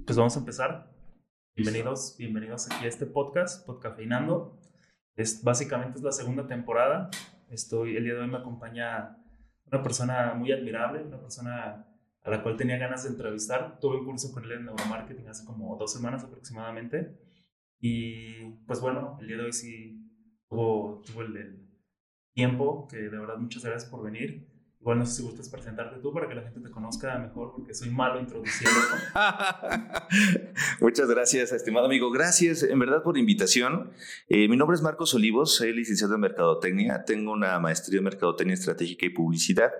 Pues vamos a empezar. Bienvenidos, bienvenidos aquí a este podcast, Podcafeinando. Es, básicamente es la segunda temporada. Estoy, el día de hoy me acompaña una persona muy admirable, una persona a la cual tenía ganas de entrevistar. Tuve un curso con él en neuromarketing hace como dos semanas aproximadamente. Y pues bueno, el día de hoy sí tuvo, tuvo el, el tiempo, que de verdad muchas gracias por venir. Igual no sé si gustas presentarte tú para que la gente te conozca mejor, porque soy malo introduciendo. Muchas gracias, estimado amigo. Gracias, en verdad, por la invitación. Eh, mi nombre es Marcos Olivos, soy licenciado en Mercadotecnia. Tengo una maestría en Mercadotecnia Estratégica y Publicidad.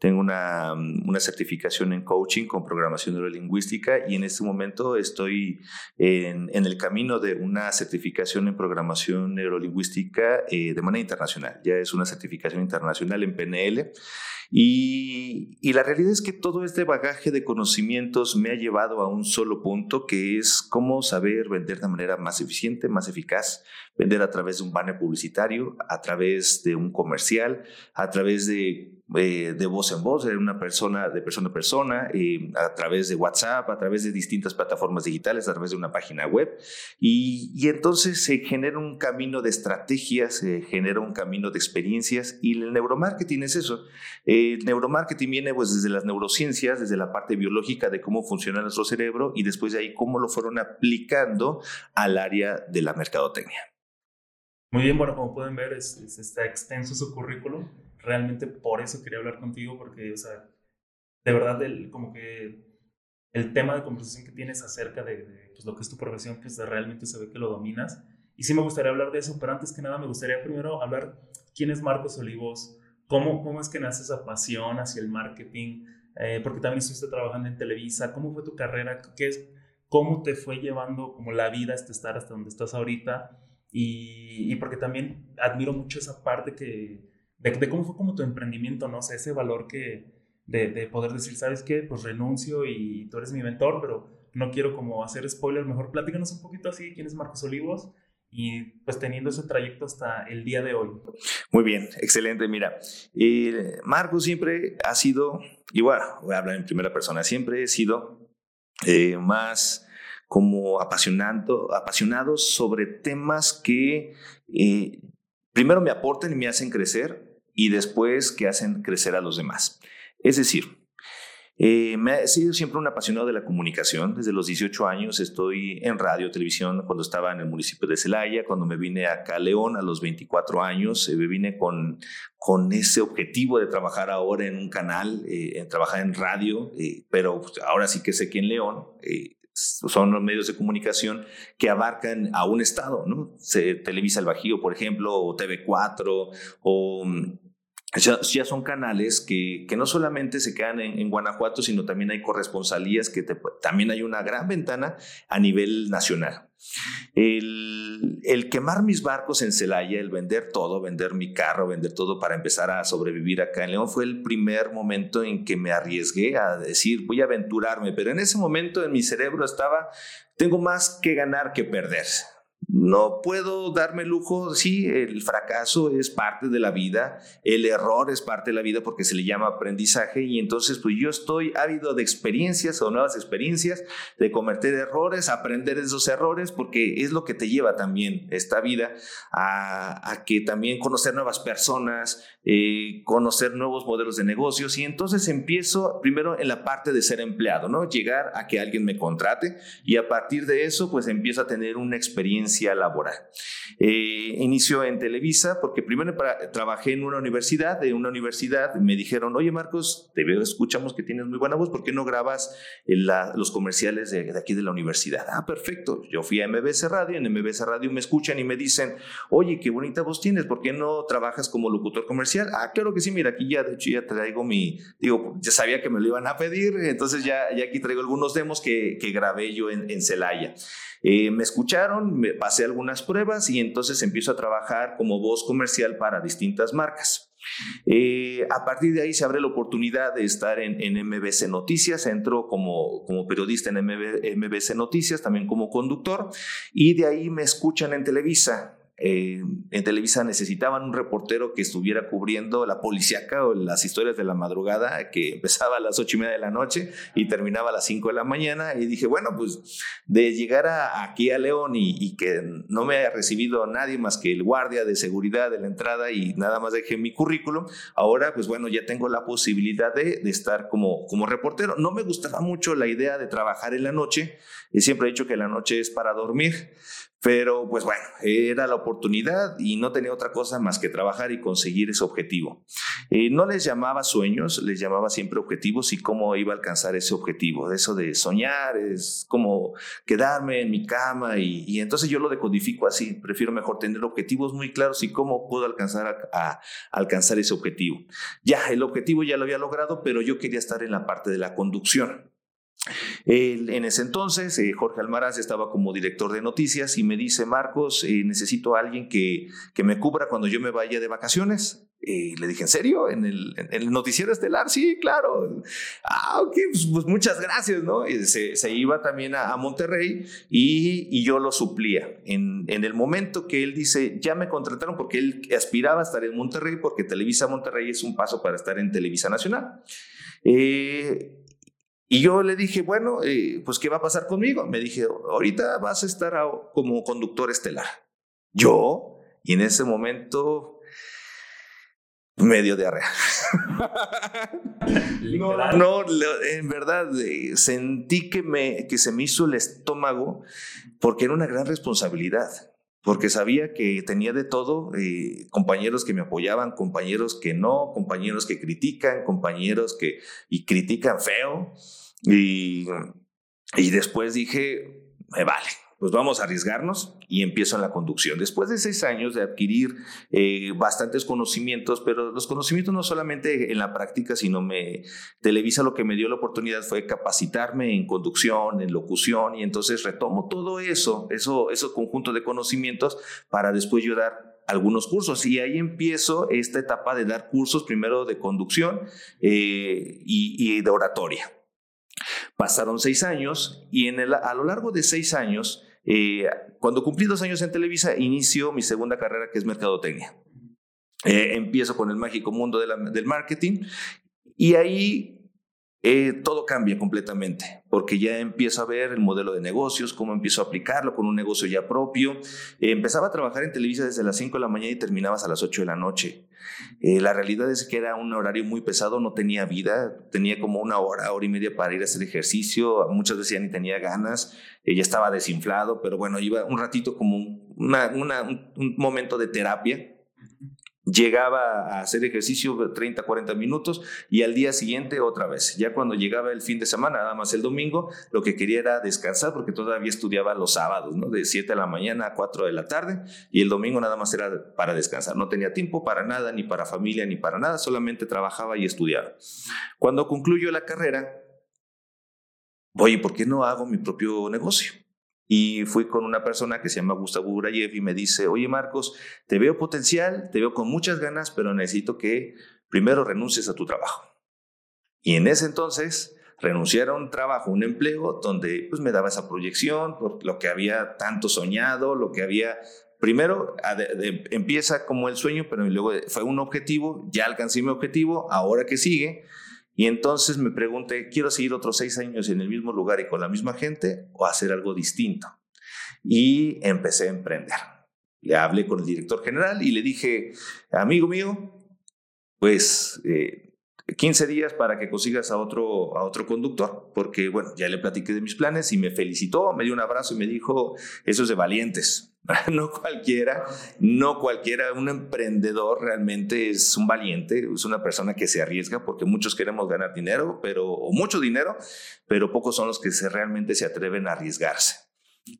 Tengo una, una certificación en coaching con programación neurolingüística y en este momento estoy en, en el camino de una certificación en programación neurolingüística eh, de manera internacional. Ya es una certificación internacional en PNL. Y, la realidad es que todo este bagaje de conocimientos me ha llevado a un solo punto, que es cómo saber vender de manera más eficiente, más eficaz, vender a través de un banner publicitario, a través de un comercial, a través de eh, de voz en voz, de una persona, de persona a persona, eh, a través de WhatsApp, a través de distintas plataformas digitales, a través de una página web. Y, y entonces se genera un camino de estrategias, se genera un camino de experiencias y el neuromarketing es eso. El neuromarketing viene pues desde las neurociencias, desde la parte biológica de cómo funciona nuestro cerebro y después de ahí cómo lo fueron aplicando al área de la mercadotecnia. Muy bien, bueno, como pueden ver, es, está extenso su currículum. Realmente por eso quería hablar contigo, porque, o sea, de verdad, el, como que el tema de conversación que tienes acerca de, pues, lo que es tu profesión, pues realmente se ve que lo dominas. Y sí me gustaría hablar de eso, pero antes que nada me gustaría primero hablar quién es Marcos Olivos, cómo, cómo es que nace esa pasión hacia el marketing, eh, porque también estuviste trabajando en Televisa, cómo fue tu carrera, qué es, cómo te fue llevando como la vida hasta estar hasta donde estás ahorita y, porque también admiro mucho esa parte que, de, cómo fue como tu emprendimiento, ¿no? O ese valor que, de, de, poder decir, ¿sabes qué? Pues renuncio y tú eres mi mentor, pero no quiero como hacer spoiler, mejor platícanos un poquito así, quién es Marcos Olivos y pues teniendo ese trayecto hasta el día de hoy. Muy bien, excelente. Mira, eh, Marcos siempre ha sido, bueno, voy a hablar en primera persona, siempre he sido eh, más como apasionando, apasionados sobre temas que eh, primero me aporten y me hacen crecer y después que hacen crecer a los demás. Es decir, eh, me he sido siempre un apasionado de la comunicación. Desde los 18 años estoy en radio, televisión, cuando estaba en el municipio de Celaya, cuando me vine acá a León a los 24 años, eh, me vine con, con ese objetivo de trabajar ahora en un canal, en trabajar en radio, pero pues, ahora sí que sé que en León son los medios de comunicación que abarcan a un estado, ¿no? Se televisa el Bajío, por ejemplo, o TV4, o ya, son canales que, que, no solamente se quedan en, Guanajuato, sino también hay corresponsalías que también hay una gran ventana a nivel nacional. El, el, quemar mis barcos en Celaya, el vender todo, vender mi carro, vender todo para empezar a sobrevivir acá en León, fue el primer momento en que me arriesgué a decir, voy a aventurarme, pero en ese momento en mi cerebro estaba, tengo más que ganar que perder. No puedo darme lujo, sí, el fracaso es parte de la vida, el error es parte de la vida porque se le llama aprendizaje y entonces pues yo estoy ávido de experiencias o nuevas experiencias, de cometer errores, aprender esos errores porque es lo que te lleva también esta vida a, que también conocer nuevas personas, eh, conocer nuevos modelos de negocios y entonces empiezo primero en la parte de ser empleado, ¿no? Llegar a que alguien me contrate y a partir de eso pues empiezo a tener una experiencia laboral. Eh, inicio en Televisa porque primero trabajé en una universidad, de una universidad me dijeron, oye Marcos, te veo, escuchamos que tienes muy buena voz, ¿por qué no grabas los comerciales de, aquí de la universidad? Ah, perfecto. Yo fui a MBS Radio, en MBS Radio me escuchan y me dicen, oye, qué bonita voz tienes, ¿por qué no trabajas como locutor comercial? Ah, claro que sí, mira, aquí ya, de hecho, ya traigo mi, digo, ya sabía que me lo iban a pedir, entonces ya, ya aquí traigo algunos demos que, que grabé yo en, en Celaya. Eh, me escucharon, me pasé algunas pruebas y entonces empiezo a trabajar como voz comercial para distintas marcas. Eh, a partir de ahí se abre la oportunidad de estar en, MBC Noticias, entro como, como periodista en MBC Noticias, también como conductor, y de ahí me escuchan en Televisa. Eh, en Televisa necesitaban un reportero que estuviera cubriendo la policíaca o las historias de la madrugada, que empezaba a las ocho y media de la noche y terminaba a las cinco de la mañana. Y dije, bueno, pues de llegar aquí a León y, que no me haya recibido nadie más que el guardia de seguridad de la entrada y nada más dejé mi currículum, ahora pues bueno, ya tengo la posibilidad de, de estar como, como reportero. No me gustaba mucho la idea de trabajar en la noche, y siempre he dicho que la noche es para dormir. Pero pues bueno, era la oportunidad y no tenía otra cosa más que trabajar y conseguir ese objetivo. Eh, no les llamaba sueños, les llamaba siempre objetivos y cómo iba a alcanzar ese objetivo. Eso de soñar es como quedarme en mi cama y, entonces yo lo decodifico así. Prefiero mejor tener objetivos muy claros y cómo puedo alcanzar a alcanzar ese objetivo. Ya, el objetivo ya lo había logrado, pero yo quería estar en la parte de la conducción en ese entonces, eh, Jorge Almaraz estaba como director de noticias y me dice, Marcos, eh, necesito a alguien que, que, me cubra cuando yo me vaya de vacaciones. Y le dije, ¿en serio? ¿En el, noticiero estelar? Sí, claro. Ah, ok, pues, pues muchas gracias, ¿no? se, se, iba también a, Monterrey y, y, yo lo suplía. En, en, el momento que él dice, ya me contrataron porque él aspiraba a estar en Monterrey porque Televisa Monterrey es un paso para estar en Televisa Nacional. Eh, y yo le dije, bueno, eh, pues ¿qué va a pasar conmigo? Me dije, ahorita vas a estar como conductor estelar. Yo, y en ese momento, medio diarrea. no, no, en verdad, eh, sentí que, me, que se me hizo el estómago porque era una gran responsabilidad porque sabía que tenía de todo, eh, compañeros que me apoyaban, compañeros que no, compañeros que critican, compañeros que y critican feo. Y, y después dije, me vale, pues vamos a arriesgarnos y empiezo en la conducción. Después de seis años de adquirir eh, bastantes conocimientos, pero los conocimientos no solamente en la práctica, sino me Televisa lo que me dio la oportunidad fue capacitarme en conducción, en locución y entonces retomo todo eso, eso, esos conjunto de conocimientos para después yo dar algunos cursos y ahí empiezo esta etapa de dar cursos primero de conducción eh, y de oratoria. Pasaron seis años y en el, a lo largo de seis años, eh, cuando cumplí dos años en Televisa, inicio mi segunda carrera que es Mercadotecnia. Eh, empiezo con el mágico mundo del marketing y ahí eh, todo cambia completamente, porque ya empiezo a ver el modelo de negocios, cómo empiezo a aplicarlo con un negocio ya propio. Eh, empezaba a trabajar en Televisa desde las 5 de la mañana y terminabas a las 8 de la noche. Eh, la realidad es que era un horario muy pesado, no tenía vida, tenía como una hora, hora y media para ir a hacer ejercicio, muchas veces ya ni tenía ganas, ya estaba desinflado, pero bueno, iba un ratito como un momento de terapia llegaba a hacer ejercicio 30, 40 minutos y al día siguiente otra vez. Ya cuando llegaba el fin de semana, nada más el domingo, lo que quería era descansar porque todavía estudiaba los sábados, ¿no? De 7 de la mañana a 4 de la tarde y el domingo nada más era para descansar. No tenía tiempo para nada, ni para familia, ni para nada, solamente trabajaba y estudiaba. Cuando concluyo la carrera, oye, ¿por qué no hago mi propio negocio? Y fui con una persona que se llama Gustavo Urayev y me dice, oye Marcos, te veo potencial, te veo con muchas ganas, pero necesito que primero renuncies a tu trabajo. Y en ese entonces renunciar a un trabajo, un empleo donde pues me daba esa proyección, por lo que había tanto soñado, lo que había... Primero empieza como el sueño, pero luego fue un objetivo, ya alcancé mi objetivo, ahora que sigue, y entonces me pregunté, ¿quiero seguir otros seis años en el mismo lugar y con la misma gente o hacer algo distinto? Y empecé a emprender. Le hablé con el director general y le dije, amigo mío, pues 15 eh, días para que consigas a otro, a otro conductor, porque bueno, ya le platiqué de mis planes y me felicitó, me dio un abrazo y me dijo, eso es de valientes. no cualquiera, no cualquiera, un emprendedor realmente es un valiente, es una persona que se arriesga porque muchos queremos ganar dinero, pero o mucho dinero, pero pocos son los que se, realmente se atreven a arriesgarse.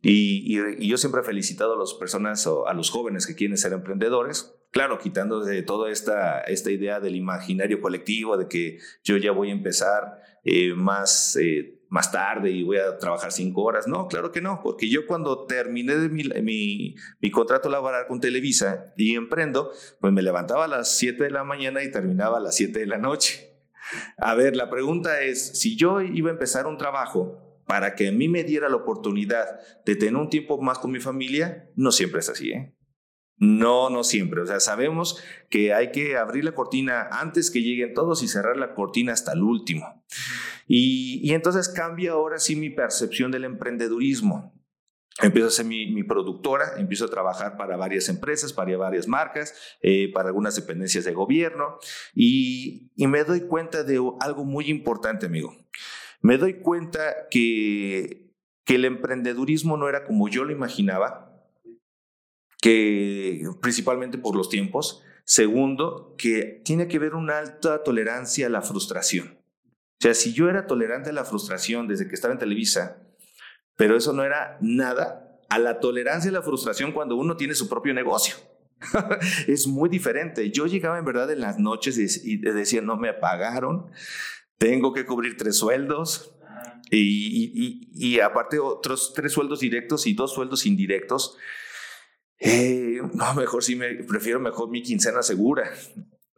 Y, yo siempre he felicitado a las personas o a los jóvenes que quieren ser emprendedores, claro, quitando de toda esta, esta idea del imaginario colectivo, de que yo ya voy a empezar eh, más... Eh, más tarde y voy a trabajar cinco horas. No, claro que no, porque yo cuando terminé de mi, mi, contrato laboral con Televisa y emprendo, pues me levantaba a las 7 de la mañana y terminaba a las 7 de la noche. A ver, la pregunta es, si yo iba a empezar un trabajo para que a mí me diera la oportunidad de tener un tiempo más con mi familia, no siempre es así, ¿eh? No, no siempre. O sea, sabemos que hay que abrir la cortina antes que lleguen todos y cerrar la cortina hasta el último. Y, entonces cambia ahora sí mi percepción del emprendedurismo. Empiezo a ser mi, productora, empiezo a trabajar para varias empresas, para varias marcas, eh, para algunas dependencias de gobierno y, y me doy cuenta de algo muy importante, amigo. Me doy cuenta que, que el emprendedurismo no era como yo lo imaginaba, que principalmente por los tiempos. Segundo, que tiene que ver una alta tolerancia a la frustración. O sea, si yo era tolerante a la frustración desde que estaba en Televisa, pero eso no era nada a la tolerancia a la frustración cuando uno tiene su propio negocio. es muy diferente. Yo llegaba en verdad en las noches y decía, no me pagaron, tengo que cubrir tres sueldos, y, y, aparte otros tres sueldos directos y dos sueldos indirectos. Eh, no, mejor sí, me, prefiero mejor mi quincena segura.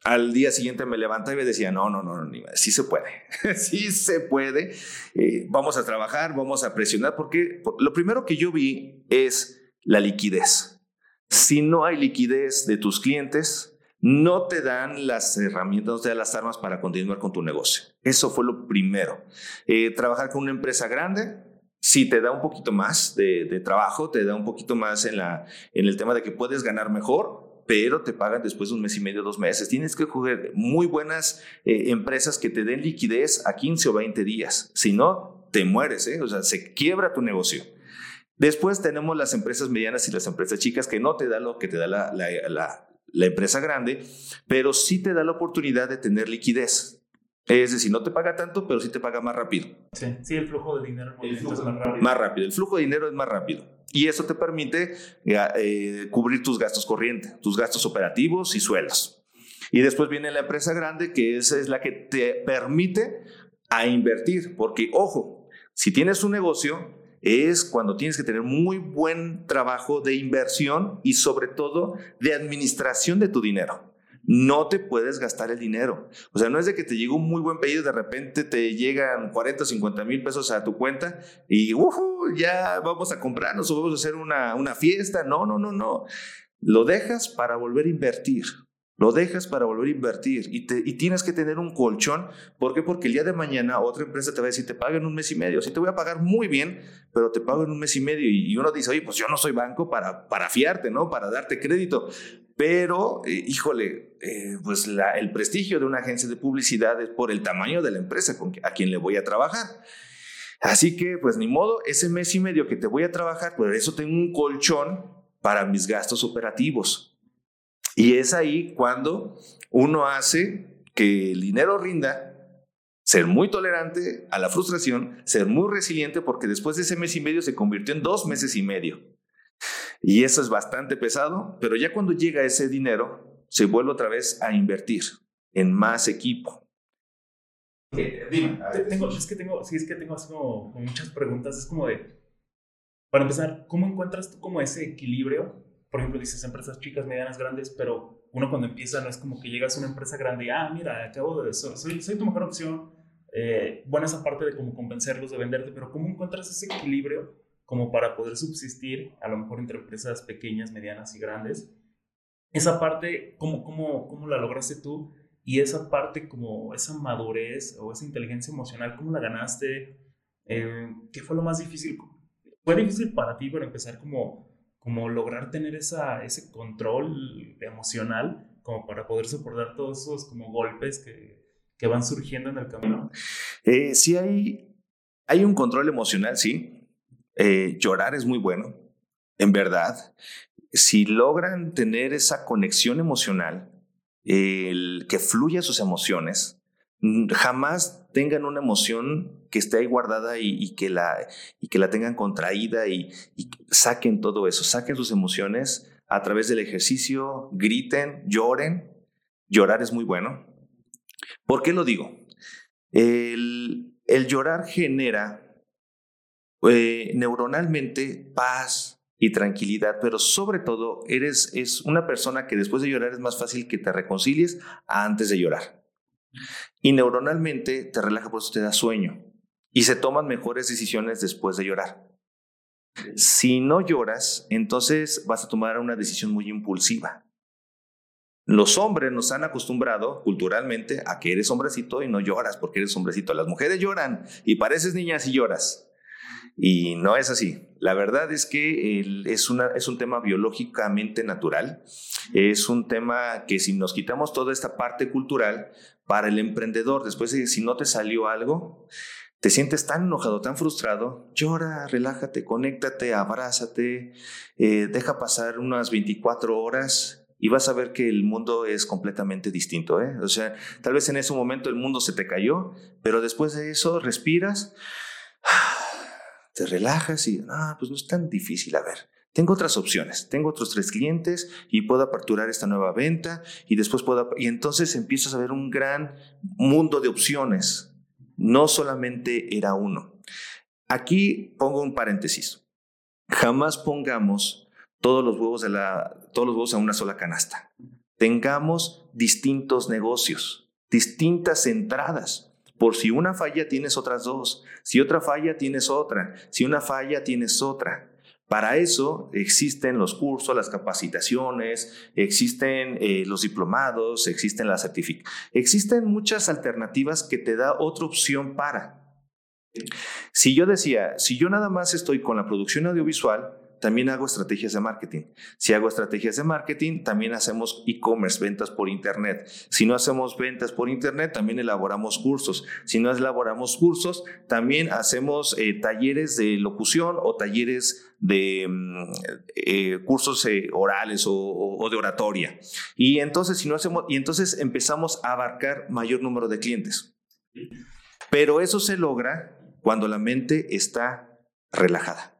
Al día siguiente me levantaba y decía, no, no, no, no sí se puede, sí se puede, eh, vamos a trabajar, vamos a presionar, porque lo primero que yo vi es la liquidez. Si no hay liquidez de tus clientes, no te dan las herramientas, no te dan las armas para continuar con tu negocio. Eso fue lo primero. Eh, trabajar con una empresa grande, si te da un poquito más de, trabajo, te da un poquito más en, la, en el tema de que puedes ganar mejor, pero te pagan después de un mes y medio, dos meses. Tienes que coger muy buenas eh, empresas que te den liquidez a 15 o 20 días. Si no, te mueres, ¿eh? o sea, se quiebra tu negocio. Después tenemos las empresas medianas y las empresas chicas que no te da lo que te da la, la, la empresa grande, pero sí te da la oportunidad de tener liquidez. Es decir, no te paga tanto, pero sí te paga más rápido. Sí, sí el flujo de dinero es más rápido. Más rápido, el flujo de dinero es más rápido. Y eso te permite eh, cubrir tus gastos corrientes, tus gastos operativos y sueldos. Y después viene la empresa grande, que esa es la que te permite a invertir, porque ojo, si tienes un negocio, es cuando tienes que tener muy buen trabajo de inversión y sobre todo de administración de tu dinero no te puedes gastar el dinero. O sea, no es de que te llegó un muy buen pedido de repente te llegan 40 o 50 mil pesos a tu cuenta y ya vamos a comprarnos o vamos a hacer una, una fiesta. No, no, no, no. Lo dejas para volver a invertir. Lo dejas para volver a invertir y, te, y, tienes que tener un colchón. ¿Por qué? Porque el día de mañana otra empresa te va a decir, te pago en un mes y medio. Sí, te voy a pagar muy bien, pero te pago en un mes y medio. Y, uno dice, oye, pues yo no soy banco para, para fiarte, ¿no? Para darte crédito. Pero, eh, híjole, eh, pues el prestigio de una agencia de publicidad es por el tamaño de la empresa con a quien le voy a trabajar. Así que, pues ni modo, ese mes y medio que te voy a trabajar, por eso tengo un colchón para mis gastos operativos. Y es ahí cuando uno hace que el dinero rinda, ser muy tolerante a la frustración, ser muy resiliente, porque después de ese mes y medio se convirtió en dos meses y medio. Y eso es bastante pesado, pero ya cuando llega ese dinero, se vuelve otra vez a invertir en más equipo. Dime, tengo, es que tengo, sí, es que tengo así como, muchas preguntas. Es como de, para empezar, ¿cómo encuentras tú como ese equilibrio? Por ejemplo, dices empresas chicas, medianas, grandes, pero uno cuando empieza no es como que llegas a una empresa grande y, ah, mira, acabo de, soy, soy tu mejor opción. Eh, bueno, esa parte de cómo convencerlos de venderte, pero ¿cómo encuentras ese equilibrio como para poder subsistir, a lo mejor entre empresas pequeñas, medianas y grandes. Esa parte, ¿cómo, cómo, cómo la lograste tú? Y esa parte, como esa madurez o esa inteligencia emocional, ¿cómo la ganaste? Eh, ¿Qué fue lo más difícil? ¿Fue difícil para ti para empezar como, como lograr tener esa, ese control emocional como para poder soportar todos esos como golpes que, que van surgiendo en el camino? Eh, sí hay, hay un control emocional, sí. Eh, llorar es muy bueno, en verdad. Si logran tener esa conexión emocional, el que fluya sus emociones, jamás tengan una emoción que esté ahí guardada y, que, la, y que la tengan contraída y, saquen todo eso, saquen sus emociones a través del ejercicio, griten, lloren. Llorar es muy bueno. ¿Por qué lo digo? El llorar genera eh, neuronalmente paz y tranquilidad, pero sobre todo eres es una persona que después de llorar es más fácil que te reconcilies antes de llorar. Y neuronalmente te relaja, por eso te da sueño. Y se toman mejores decisiones después de llorar. Si no lloras, entonces vas a tomar una decisión muy impulsiva. Los hombres nos han acostumbrado culturalmente a que eres hombrecito y no lloras porque eres hombrecito. Las mujeres lloran y pareces niña si lloras. Y no es así. La verdad es que es, una, es un tema biológicamente natural. Es un tema que si nos quitamos toda esta parte cultural, para el emprendedor, después de si no te salió algo, te sientes tan enojado, tan frustrado, llora, relájate, conéctate, abrázate, eh, deja pasar unas 24 horas y vas a ver que el mundo es completamente distinto. ¿eh? O sea, tal vez en ese momento el mundo se te cayó, pero después de eso respiras, te relajas y, ah, pues no es tan difícil. A ver, tengo otras opciones, tengo otros tres clientes y puedo aperturar esta nueva venta y después puedo, y entonces empiezas a ver un gran mundo de opciones no solamente era uno. Aquí pongo un paréntesis. Jamás pongamos todos los huevos, de la, todos los huevos a una sola canasta. Tengamos distintos negocios, distintas entradas. Por si una falla tienes otras dos, si otra falla tienes otra, si una falla tienes otra. Para eso existen los cursos, las capacitaciones, existen eh, los diplomados, existen las certificaciones. Existen muchas alternativas que te da otra opción para. Si yo decía, si yo nada más estoy con la producción audiovisual, también hago estrategias de marketing. Si hago estrategias de marketing, también hacemos e-commerce, ventas por Internet. Si no hacemos ventas por Internet, también elaboramos cursos. Si no elaboramos cursos, también hacemos eh, talleres de locución o talleres de mm, eh, cursos eh, orales o, de oratoria. Y entonces, si no hacemos, y entonces empezamos a abarcar mayor número de clientes. Pero eso se logra cuando la mente está relajada.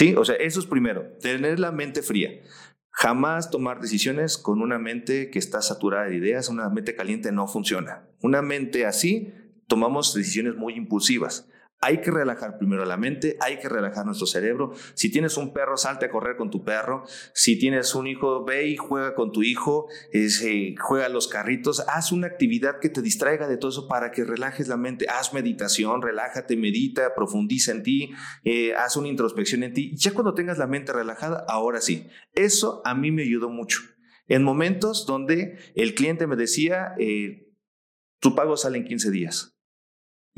Sí, o sea, eso es primero, tener la mente fría. Jamás tomar decisiones con una mente que está saturada de ideas, una mente caliente no funciona. Una mente así, tomamos decisiones muy impulsivas. Hay que relajar primero la mente, hay que relajar nuestro cerebro. Si tienes un perro, salte a correr con tu perro. Si tienes un hijo, ve y juega con tu hijo, eh, juega los carritos. Haz una actividad que te distraiga de todo eso para que relajes la mente. Haz meditación, relájate, medita, profundiza en ti, eh, haz una introspección en ti. Ya cuando tengas la mente relajada, ahora sí. Eso a mí me ayudó mucho. En momentos donde el cliente me decía, eh, tu pago sale en 15 días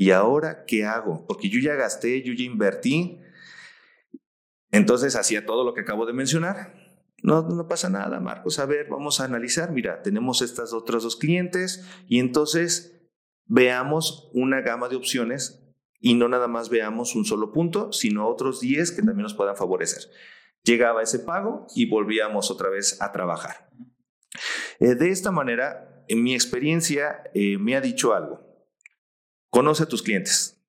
¿Y ahora qué hago? Porque yo ya gasté, yo ya invertí. Entonces hacía todo lo que acabo de mencionar. No, no pasa nada, Marcos. A ver, vamos a analizar. Mira, tenemos estas otras dos clientes y entonces veamos una gama de opciones y no nada más veamos un solo punto, sino otros 10 que también nos puedan favorecer. Llegaba ese pago y volvíamos otra vez a trabajar. Eh, de esta manera, en mi experiencia, eh, me ha dicho algo. Conoce a tus clientes.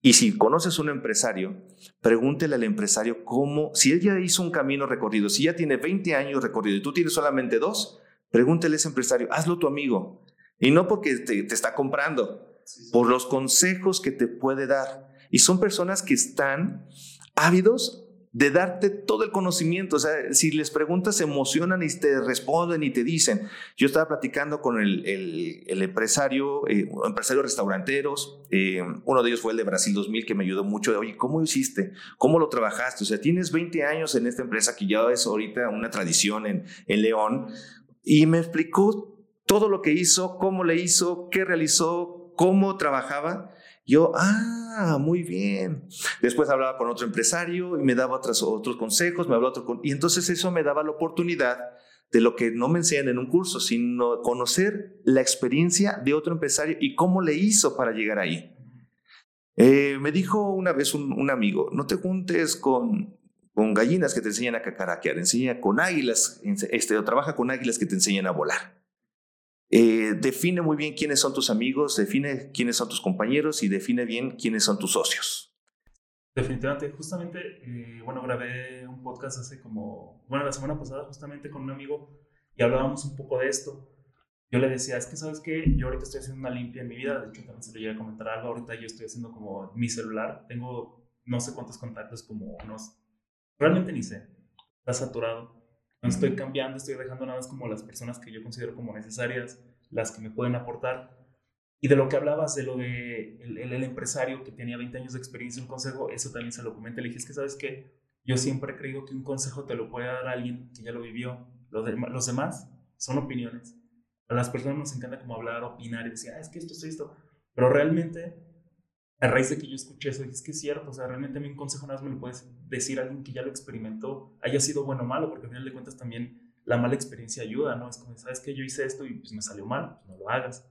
Y si conoces un empresario, pregúntele al empresario cómo, si él ya hizo un camino recorrido, si ya tiene 20 años recorrido y tú tienes solamente dos, pregúntele a ese empresario, hazlo tu amigo. Y no porque te, te está comprando, por los consejos que te puede dar. Y son personas que están ávidos de darte todo el conocimiento. O sea, si les preguntas, se emocionan y te responden y te dicen. Yo estaba platicando con el, el, empresario, eh, empresarios restauranteros. Eh, uno de ellos fue el de Brasil 2000 que me ayudó mucho. Oye, ¿cómo hiciste? ¿Cómo lo trabajaste? O sea, tienes 20 años en esta empresa que ya es ahorita una tradición en, en León. Y me explicó todo lo que hizo, cómo le hizo, qué realizó, cómo trabajaba. Yo, ah, muy bien. Después hablaba con otro empresario y me daba otros, otros consejos, me hablaba otro, y entonces eso me daba la oportunidad de lo que no me enseñan en un curso, sino conocer la experiencia de otro empresario y cómo le hizo para llegar ahí. Eh, me dijo una vez un, amigo, no te juntes con, con gallinas que te enseñan a cacaraquear, enseña con águilas, este, o trabaja con águilas que te enseñan a volar. Eh, define muy bien quiénes son tus amigos, define quiénes son tus compañeros y define bien quiénes son tus socios. Definitivamente, justamente, eh, bueno, grabé un podcast hace como, bueno, la semana pasada justamente con un amigo y hablábamos un poco de esto. Yo le decía, es que sabes que yo ahorita estoy haciendo una limpia en mi vida, de hecho también se le llega a comentar algo, ahorita yo estoy haciendo como mi celular, tengo no sé cuántos contactos, como unos, realmente ni sé, está saturado no estoy cambiando, estoy dejando nada más como las personas que yo considero como necesarias, las que me pueden aportar. Y de lo que hablabas, de lo de el, el, empresario que tenía 20 años de experiencia en un consejo, eso también se lo comenté. Le dije, es que sabes que yo siempre he creído que un consejo te lo puede dar alguien que ya lo vivió. Los, los demás son opiniones. A las personas nos encanta como hablar, opinar y decir, ah, es que esto es esto. Pero realmente, a raíz de que yo escuché eso, es que es cierto. O sea, realmente a mí un consejo nada más me lo puedes decir a alguien que ya lo experimentó, haya sido bueno o malo, porque al final de cuentas también la mala experiencia ayuda, ¿no? Es como, sabes que yo hice esto y pues me salió mal, pues no lo hagas.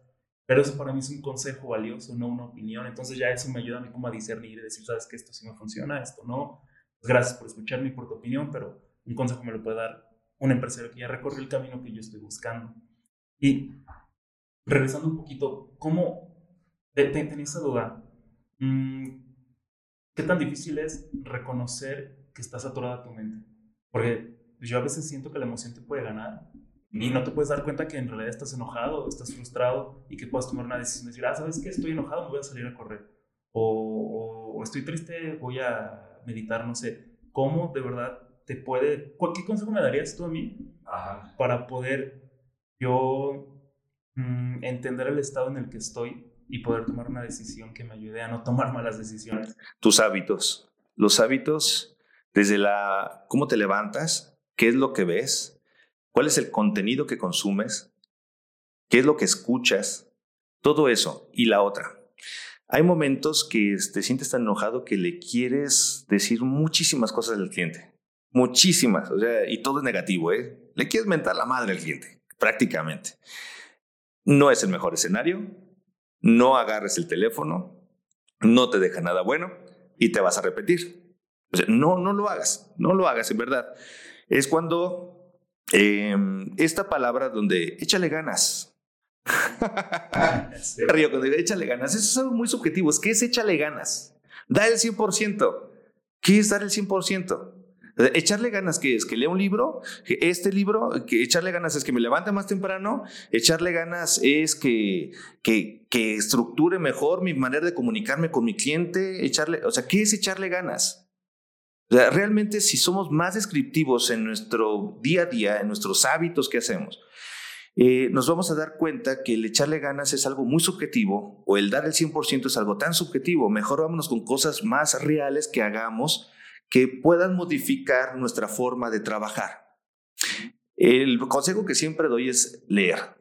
Pero eso para mí es un consejo valioso, no una opinión. Entonces ya eso me ayuda a mí como a discernir y decir, sabes que esto sí me funciona, esto no. Pues gracias por escucharme y por tu opinión, pero un consejo me lo puede dar un empresario que ya recorrió el camino que yo estoy buscando. Y regresando un poquito, ¿cómo tenía esa duda? Mm, ¿Qué tan difícil es reconocer que estás atorada tu mente? Porque yo a veces siento que la emoción te puede ganar y no te puedes dar cuenta que en realidad estás enojado, estás frustrado y que puedas tomar una decisión de decir, ah, ¿sabes qué? Estoy enojado, me voy a salir a correr. O, o, estoy triste, voy a meditar, no sé. ¿Cómo de verdad te puede... ¿Qué consejo me darías tú a mí para poder yo mm, entender el estado en el que estoy y poder tomar una decisión que me ayude a no tomar malas decisiones? Tus hábitos. Los hábitos, desde la... ¿Cómo te levantas? ¿Qué es lo que ves? cuál es el contenido que consumes, qué es lo que escuchas, todo eso. Y la otra, hay momentos que te sientes tan enojado que le quieres decir muchísimas cosas al cliente, muchísimas, o sea, y todo es negativo, ¿eh? Le quieres mentar la madre al cliente, prácticamente. No es el mejor escenario, no agarres el teléfono, no te deja nada bueno y te vas a repetir. O sea, no, no lo hagas, no lo hagas, en verdad. Es cuando Em, esta palabra donde échale ganas. Río cuando échale ganas. Eso es algo muy subjetivo. ¿Qué es échale ganas? Da el 100%. ¿Qué es dar el 100%? Echarle ganas, ¿qué es? Que lea un libro, que este libro, que echarle ganas es que me levante más temprano, echarle ganas es que, que, que estructure mejor mi manera de comunicarme con mi cliente, echarle, o sea, ¿qué es echarle ganas? realmente si somos más descriptivos en nuestro día a día, en nuestros hábitos que hacemos, eh, nos vamos a dar cuenta que el echarle ganas es algo muy subjetivo o el dar el 100% es algo tan subjetivo. Mejor vámonos con cosas más reales que hagamos que puedan modificar nuestra forma de trabajar. El consejo que siempre doy es leer.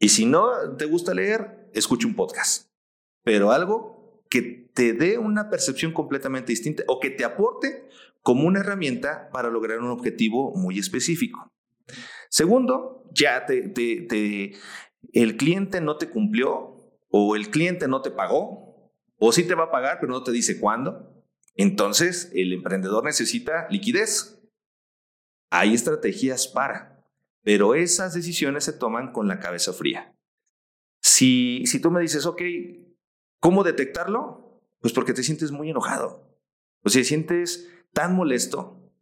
Y si no te gusta leer, escuche un podcast. Pero algo que te dé una percepción completamente distinta o que te aporte como una herramienta para lograr un objetivo muy específico. Segundo, ya te, el cliente no te cumplió o el cliente no te pagó o sí te va a pagar pero no te dice cuándo. Entonces el emprendedor necesita liquidez. Hay estrategias para, pero esas decisiones se toman con la cabeza fría. Si, si tú me dices, ok, ¿cómo detectarlo? Pues porque te sientes muy enojado. O sea, sientes tan molesto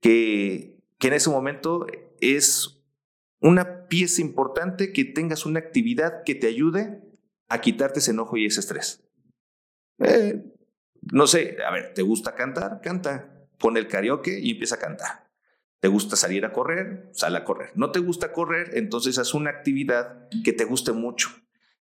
que, que en ese momento es una pieza importante que tengas una actividad que te ayude a quitarte ese enojo y ese estrés. Eh, no sé, a ver, ¿te gusta cantar? Canta. Pon el karaoke y empieza a cantar. ¿Te gusta salir a correr? Sal a correr. ¿No te gusta correr? Entonces haz una actividad que te guste mucho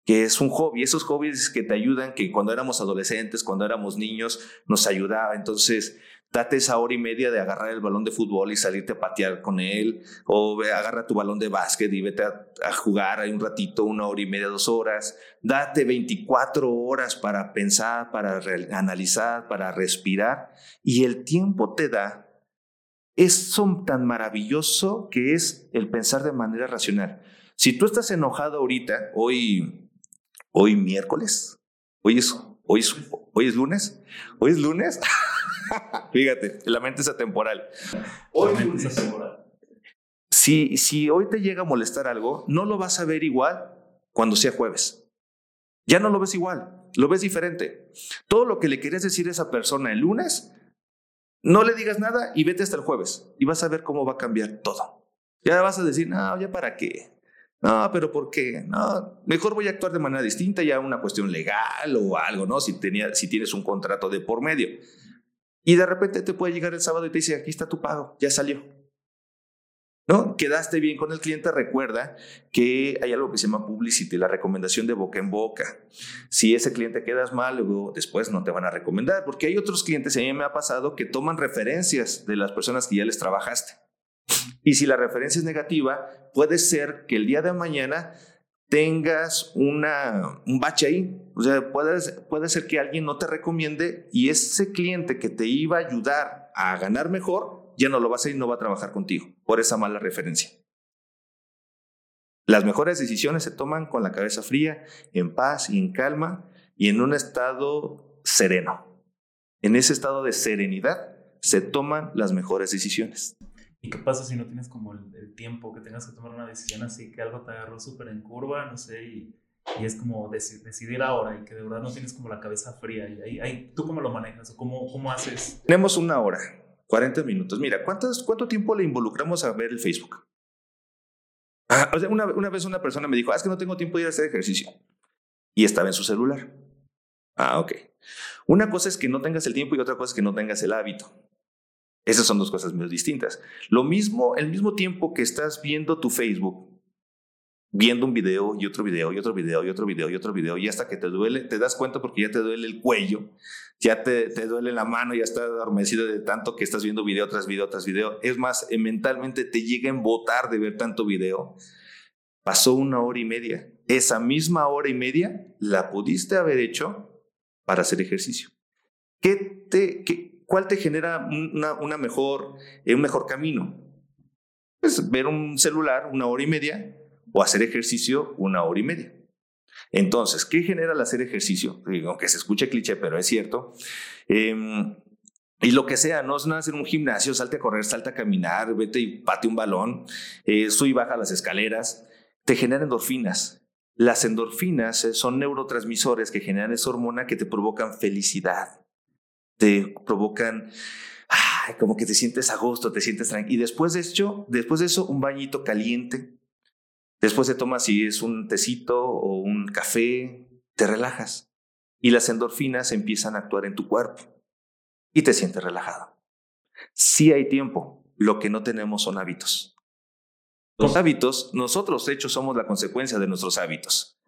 que es un hobby, esos hobbies que te ayudan, que cuando éramos adolescentes, cuando éramos niños, nos ayudaba. Entonces, date esa hora y media de agarrar el balón de fútbol y salirte a patear con él, o agarra tu balón de básquet y vete a, jugar ahí un ratito, una hora y media, dos horas. Date 24 horas para pensar, para analizar, para respirar, y el tiempo te da eso tan maravilloso que es el pensar de manera racional. Si tú estás enojado ahorita, hoy Hoy miércoles. Hoy es, hoy es, hoy es lunes. Hoy es lunes. Fíjate, la mente es atemporal. Hoy es atemporal. Si, si hoy te llega a molestar algo, no lo vas a ver igual cuando sea jueves. Ya no lo ves igual, lo ves diferente. Todo lo que le querías decir a esa persona el lunes, no le digas nada y vete hasta el jueves y vas a ver cómo va a cambiar todo. Ya vas a decir, no, ya para qué. No, pero ¿por qué? No, mejor voy a actuar de manera distinta, ya una cuestión legal o algo, ¿no? Si, tenía, si tienes un contrato de por medio. Y de repente te puede llegar el sábado y te dice, aquí está tu pago, ya salió. ¿No? Quedaste bien con el cliente, recuerda que hay algo que se llama publicity, la recomendación de boca en boca. Si ese cliente quedas mal, luego después no te van a recomendar, porque hay otros clientes, a mí me ha pasado, que toman referencias de las personas que ya les trabajaste. Y si la referencia es negativa, puede ser que el día de mañana tengas una, un bache ahí. O sea, puede, puede ser que alguien no te recomiende y ese cliente que te iba a ayudar a ganar mejor, ya no lo va a hacer y no va a trabajar contigo por esa mala referencia. Las mejores decisiones se toman con la cabeza fría, en paz y en calma y en un estado sereno. En ese estado de serenidad se toman las mejores decisiones. ¿Y qué pasa si no tienes como el, tiempo que tengas que tomar una decisión así, que algo te agarró súper en curva, no sé, y, y es como decidir ahora y que de verdad no tienes como la cabeza fría? Y ahí, ahí, ¿Tú cómo lo manejas o cómo, cómo haces? Tenemos una hora 40 minutos. Mira, ¿cuánto tiempo le involucramos a ver el Facebook? Ah, o sea, una, una, vez una persona me dijo, ah, es que no tengo tiempo de ir a hacer ejercicio. Y estaba en su celular. Ah, ok. Una cosa es que no tengas el tiempo y otra cosa es que no tengas el hábito. Esas son dos cosas muy distintas. Lo mismo, el mismo tiempo que estás viendo tu Facebook, viendo un video y otro video y otro video y otro video y otro video y hasta que te duele, te das cuenta porque ya te duele el cuello, ya te, duele la mano, ya estás adormecido de tanto que estás viendo video tras video tras video. Es más, eh, mentalmente te llega a embotar de ver tanto video. Pasó una hora y media. Esa misma hora y media la pudiste haber hecho para hacer ejercicio. ¿Qué te, qué, ¿Cuál te genera una, mejor, eh, un mejor camino? Pues ver un celular una hora y media o hacer ejercicio una hora y media. Entonces, ¿qué genera el hacer ejercicio? Aunque se escuche cliché, pero es cierto. Em, y lo que sea, no es nada hacer un gimnasio, salte a correr, salte a caminar, vete y pate un balón, eh, sube y baja las escaleras, te generan endorfinas. Las endorfinas eh, son neurotransmisores que generan esa hormona que te provocan felicidad, te provocan como que te sientes a gusto, te sientes tranquilo. Y después de, eso, después de eso, un bañito caliente, Después se toma si es un tecito o un café, te relajas y las endorfinas empiezan a actuar en tu cuerpo y te sientes relajado. Sí hay tiempo, lo que no tenemos son hábitos. Los hábitos, nosotros de hecho somos la consecuencia de nuestros hábitos.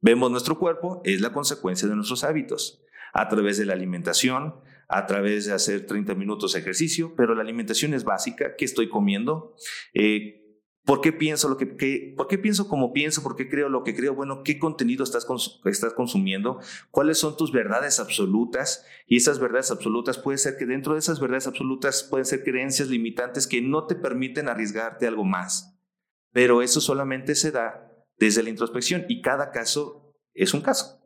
Vemos nuestro cuerpo, es la consecuencia de nuestros hábitos, a través de la alimentación, a través de hacer 30 minutos de ejercicio, pero la alimentación es básica, ¿qué estoy comiendo? Eh, ¿Por qué pienso lo que, por qué pienso como pienso? ¿Por qué creo lo que creo? Bueno, ¿qué contenido estás, estás consumiendo? ¿Cuáles son tus verdades absolutas? Y esas verdades absolutas puede ser que dentro de esas verdades absolutas pueden ser creencias limitantes que no te permiten arriesgarte algo más. Pero eso solamente se da desde la introspección y cada caso es un caso.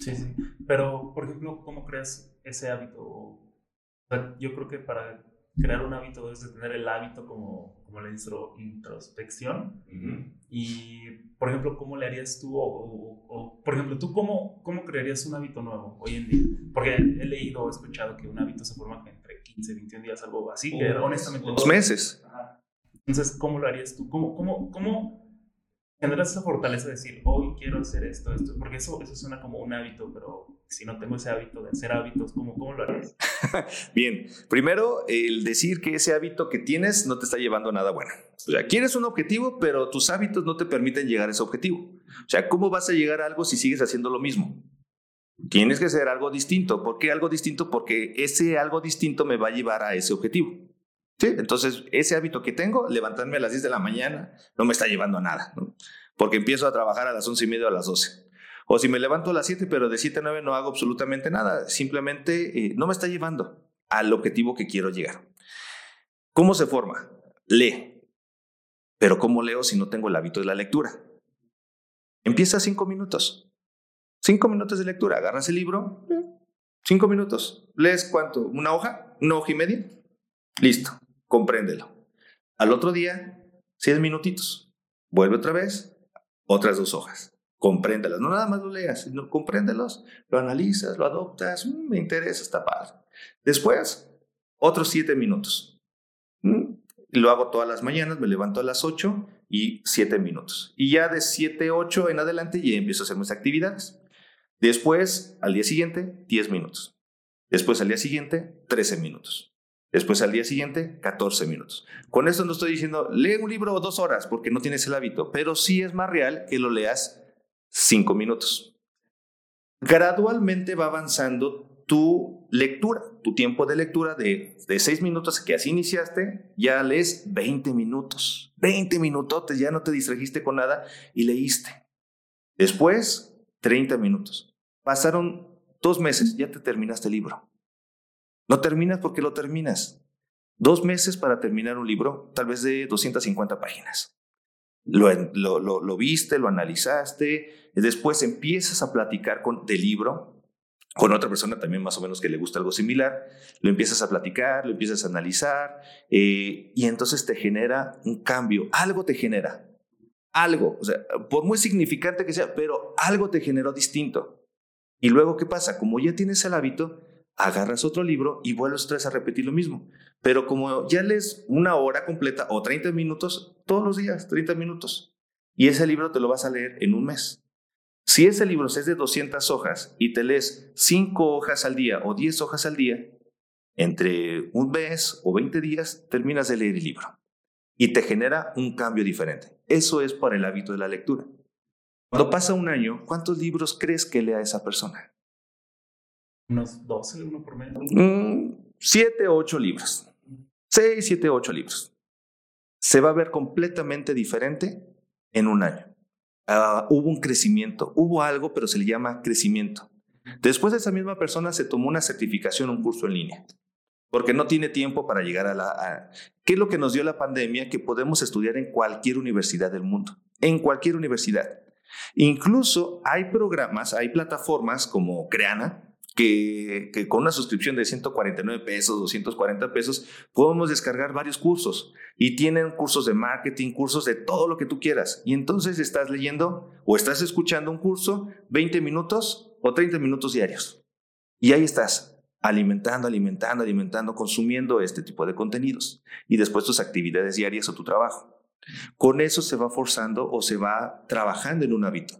Sí, sí. Pero, por ejemplo, ¿cómo creas ese hábito? yo creo que para crear un hábito es de tener el hábito como, como la introspección. Y, por ejemplo, ¿cómo le harías tú? O, por ejemplo, ¿tú cómo, cómo crearías un hábito nuevo hoy en día? Porque he leído o escuchado que un hábito se forma entre 15 y 21 días, algo así, que honestamente... Dos meses. Entonces, ¿cómo lo harías tú? ¿Cómo, cómo, cómo tendrás esa fortaleza de decir, hoy quiero hacer esto, esto? Porque eso, eso suena como un hábito, pero si no tengo ese hábito de hacer hábitos, ¿cómo, cómo lo harías? Bien, primero, el decir que ese hábito que tienes no te está llevando a nada bueno. O sea, quieres un objetivo, pero tus hábitos no te permiten llegar a ese objetivo. O sea, ¿cómo vas a llegar a algo si sigues haciendo lo mismo? Tienes que hacer algo distinto. ¿Por qué algo distinto? Porque ese algo distinto me va a llevar a ese objetivo. ¿Sí? Entonces, ese hábito que tengo, levantarme a las 10 de la mañana, no me está llevando a nada, porque empiezo a trabajar a las 11 y media o a las 12. O si me levanto a las 7, pero de 7 a 9 no hago absolutamente nada, simplemente eh, no me está llevando al objetivo que quiero llegar. ¿Cómo se forma? Lee. Pero ¿cómo leo si no tengo el hábito de la lectura? Empieza 5 minutos. 5 minutos de lectura. Agarras el libro, 5 minutos. ¿Lees cuánto? ¿Una hoja? ¿Una hoja y media? Listo compréndelo. Al otro día, seis minutitos. Vuelve otra vez, otras dos hojas. Compréndelas. No nada más lo leas, sino compréndelos, lo analizas, lo adoptas. Mm, me interesa, está padre. Después, otros siete minutos. Mm, lo hago todas las mañanas, me levanto a las ocho y siete minutos. Y ya de siete, ocho en adelante ya empiezo a hacer mis actividades. Después, al día siguiente, diez minutos. Después, al día siguiente, trece minutos. Después al día siguiente, 14 minutos. Con esto no estoy diciendo, lee un libro dos horas porque no tienes el hábito, pero sí es más real que lo leas 5 minutos. Gradualmente va avanzando tu lectura, tu tiempo de lectura de, de 6 minutos que así iniciaste, ya lees 20 minutos. 20 minutos, ya no te distrajiste con nada y leíste. Después, 30 minutos. Pasaron dos meses, ya te terminaste el libro. No terminas porque lo terminas. Dos meses para terminar un libro, tal vez de 250 páginas. Lo, lo, viste, lo analizaste, después empiezas a platicar con, del libro con otra persona también más o menos que le gusta algo similar, lo empiezas a platicar, lo empiezas a analizar eh, y entonces te genera un cambio, algo te genera, algo, o sea, por muy significante que sea, pero algo te generó distinto. Y luego, ¿qué pasa? Como ya tienes el hábito, agarras otro libro y vuelves otra vez a repetir lo mismo. Pero como ya lees una hora completa o 30 minutos, todos los días, 30 minutos, y ese libro te lo vas a leer en un mes. Si ese libro es de 200 hojas y te lees 5 hojas al día o 10 hojas al día, entre un mes o 20 días terminas de leer el libro y te genera un cambio diferente. Eso es para el hábito de la lectura. Cuando pasa un año, ¿cuántos libros crees que lea esa persona? Unos 12, uno por menos. Mm, siete o ocho libros. Seis, siete, ocho libros. Se va a ver completamente diferente en un año. Ah, hubo un crecimiento, hubo algo, pero se le llama crecimiento. Después esa misma persona se tomó una certificación, un curso en línea, porque no tiene tiempo para llegar a la... ¿Qué es lo que nos dio la pandemia? Que podemos estudiar en cualquier universidad del mundo, en cualquier universidad. Incluso hay programas, hay plataformas como Creana, que, con una suscripción de 149 pesos, 240 pesos, podemos descargar varios cursos y tienen cursos de marketing, cursos de todo lo que tú quieras. Y entonces estás leyendo o estás escuchando un curso 20 minutos o 30 minutos diarios. Y ahí estás, alimentando, alimentando, alimentando, consumiendo este tipo de contenidos. Y después tus actividades diarias o tu trabajo. Con eso se va forzando o se va trabajando en un hábito.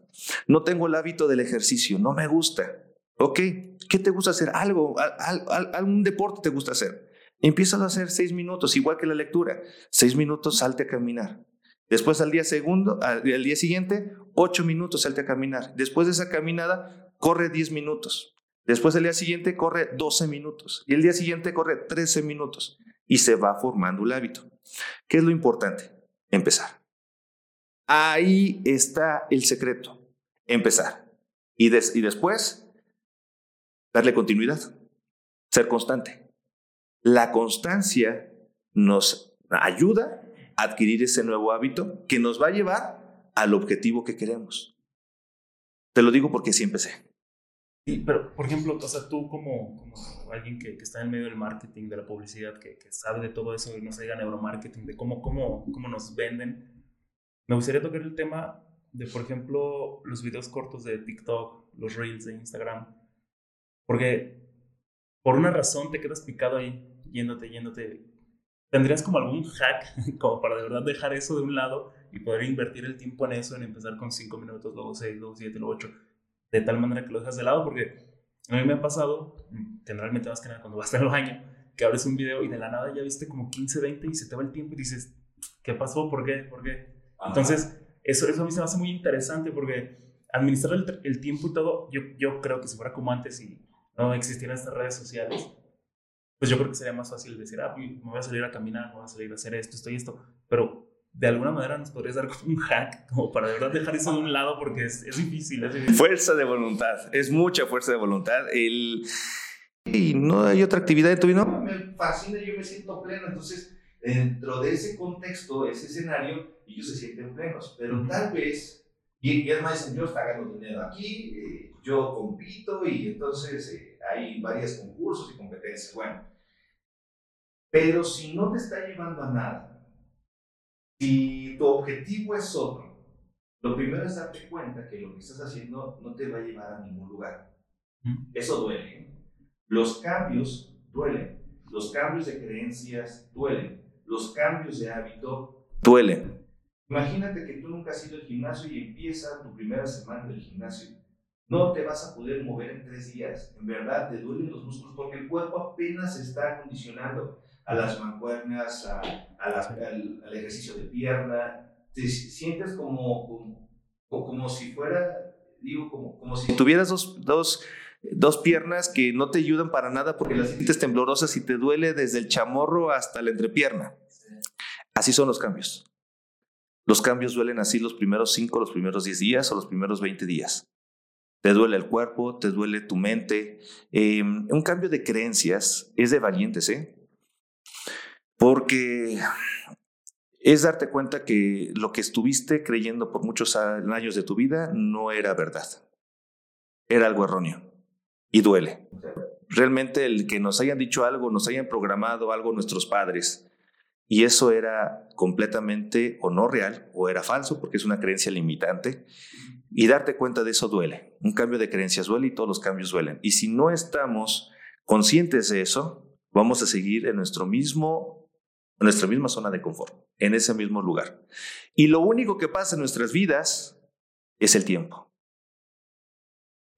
No tengo el hábito del ejercicio, no me gusta. Ok, ¿qué te gusta hacer? Algo, algún deporte te gusta hacer. Empieza a hacer seis minutos, igual que la lectura. Seis minutos, salte a caminar. Después al día segundo, al, día siguiente, ocho minutos, salte a caminar. Después de esa caminada, corre diez minutos. Después al día siguiente, corre doce minutos. Y el día siguiente, corre trece minutos. Y se va formando el hábito. ¿Qué es lo importante? Empezar. Ahí está el secreto. Empezar. Y, y después darle continuidad, ser constante. La constancia nos ayuda a adquirir ese nuevo hábito que nos va a llevar al objetivo que queremos. Te lo digo porque sí empecé. Sí, pero, por ejemplo, o sea, tú como, como alguien que, que, está en medio del marketing, de la publicidad, que, que sabe de todo eso, y no se diga neuromarketing, de cómo, cómo, cómo nos venden, me gustaría tocar el tema de, por ejemplo, los videos cortos de TikTok, los reels de Instagram. Porque por una razón te quedas picado ahí, yéndote, yéndote. ¿Tendrías como algún hack como para de verdad dejar eso de un lado y poder invertir el tiempo en eso, en empezar con 5 minutos, luego 6, luego 7, luego 8, de tal manera que lo dejas de lado? Porque a mí me ha pasado, generalmente más que nada cuando vas al baño, que abres un video y de la nada ya viste como 15, 20 y se te va el tiempo y dices, ¿qué pasó? ¿Por qué? ¿Por qué? Entonces, eso, eso a mí se me hace muy interesante porque administrar el, el tiempo y todo, yo, yo creo que si fuera como antes y no existieran estas redes sociales, pues yo creo que sería más fácil decir, ah, pues, me voy a salir a caminar, me voy a salir a hacer esto, esto y esto. Pero de alguna manera nos podrías dar un hack como para de verdad dejar eso de un lado porque es, es, difícil, Fuerza de voluntad, es mucha fuerza de voluntad. El... Y no hay otra actividad de tu vida. No, me fascina, yo me siento pleno. Entonces, dentro de ese contexto, ese escenario, ellos se sienten plenos. Pero tal vez, y, es más dicen, yo está ganando dinero aquí, eh, yo compito y entonces eh, hay varios concursos y competencias. Bueno, pero si no te está llevando a nada, si tu objetivo es otro, lo primero es darte cuenta que lo que estás haciendo no te va a llevar a ningún lugar. Eso duele. ¿eh? Los cambios duelen. Los cambios de creencias duelen. Los cambios de hábito duelen. Imagínate que tú nunca has ido al gimnasio y empieza tu primera semana del gimnasio no te vas a poder mover en tres días. En verdad, te duelen los músculos porque el cuerpo apenas se está acondicionando, a las mancuernas, a, al, ejercicio de pierna. Te sientes como, como, como si fuera, digo, como, como si tuvieras dos, dos, dos piernas que no te ayudan para nada porque las sientes temblorosas y te duele desde el chamorro hasta la entrepierna. Así son los cambios. Los cambios duelen así los primeros cinco, los primeros diez días o los primeros veinte días. Te duele el cuerpo, te duele tu mente. Em, un cambio de creencias es de valientes, ¿eh? Porque es darte cuenta que lo que estuviste creyendo por muchos años de tu vida no era verdad. Era algo erróneo y duele. Realmente el que nos hayan dicho algo, nos hayan programado algo nuestros padres, y eso era completamente o no real o era falso porque es una creencia limitante. Y darte cuenta de eso duele. Un cambio de creencias duele y todos los cambios duelen. Y si no estamos conscientes de eso, vamos a seguir en nuestro mismo, en nuestra misma zona de confort, en ese mismo lugar. Y lo único que pasa en nuestras vidas es el tiempo.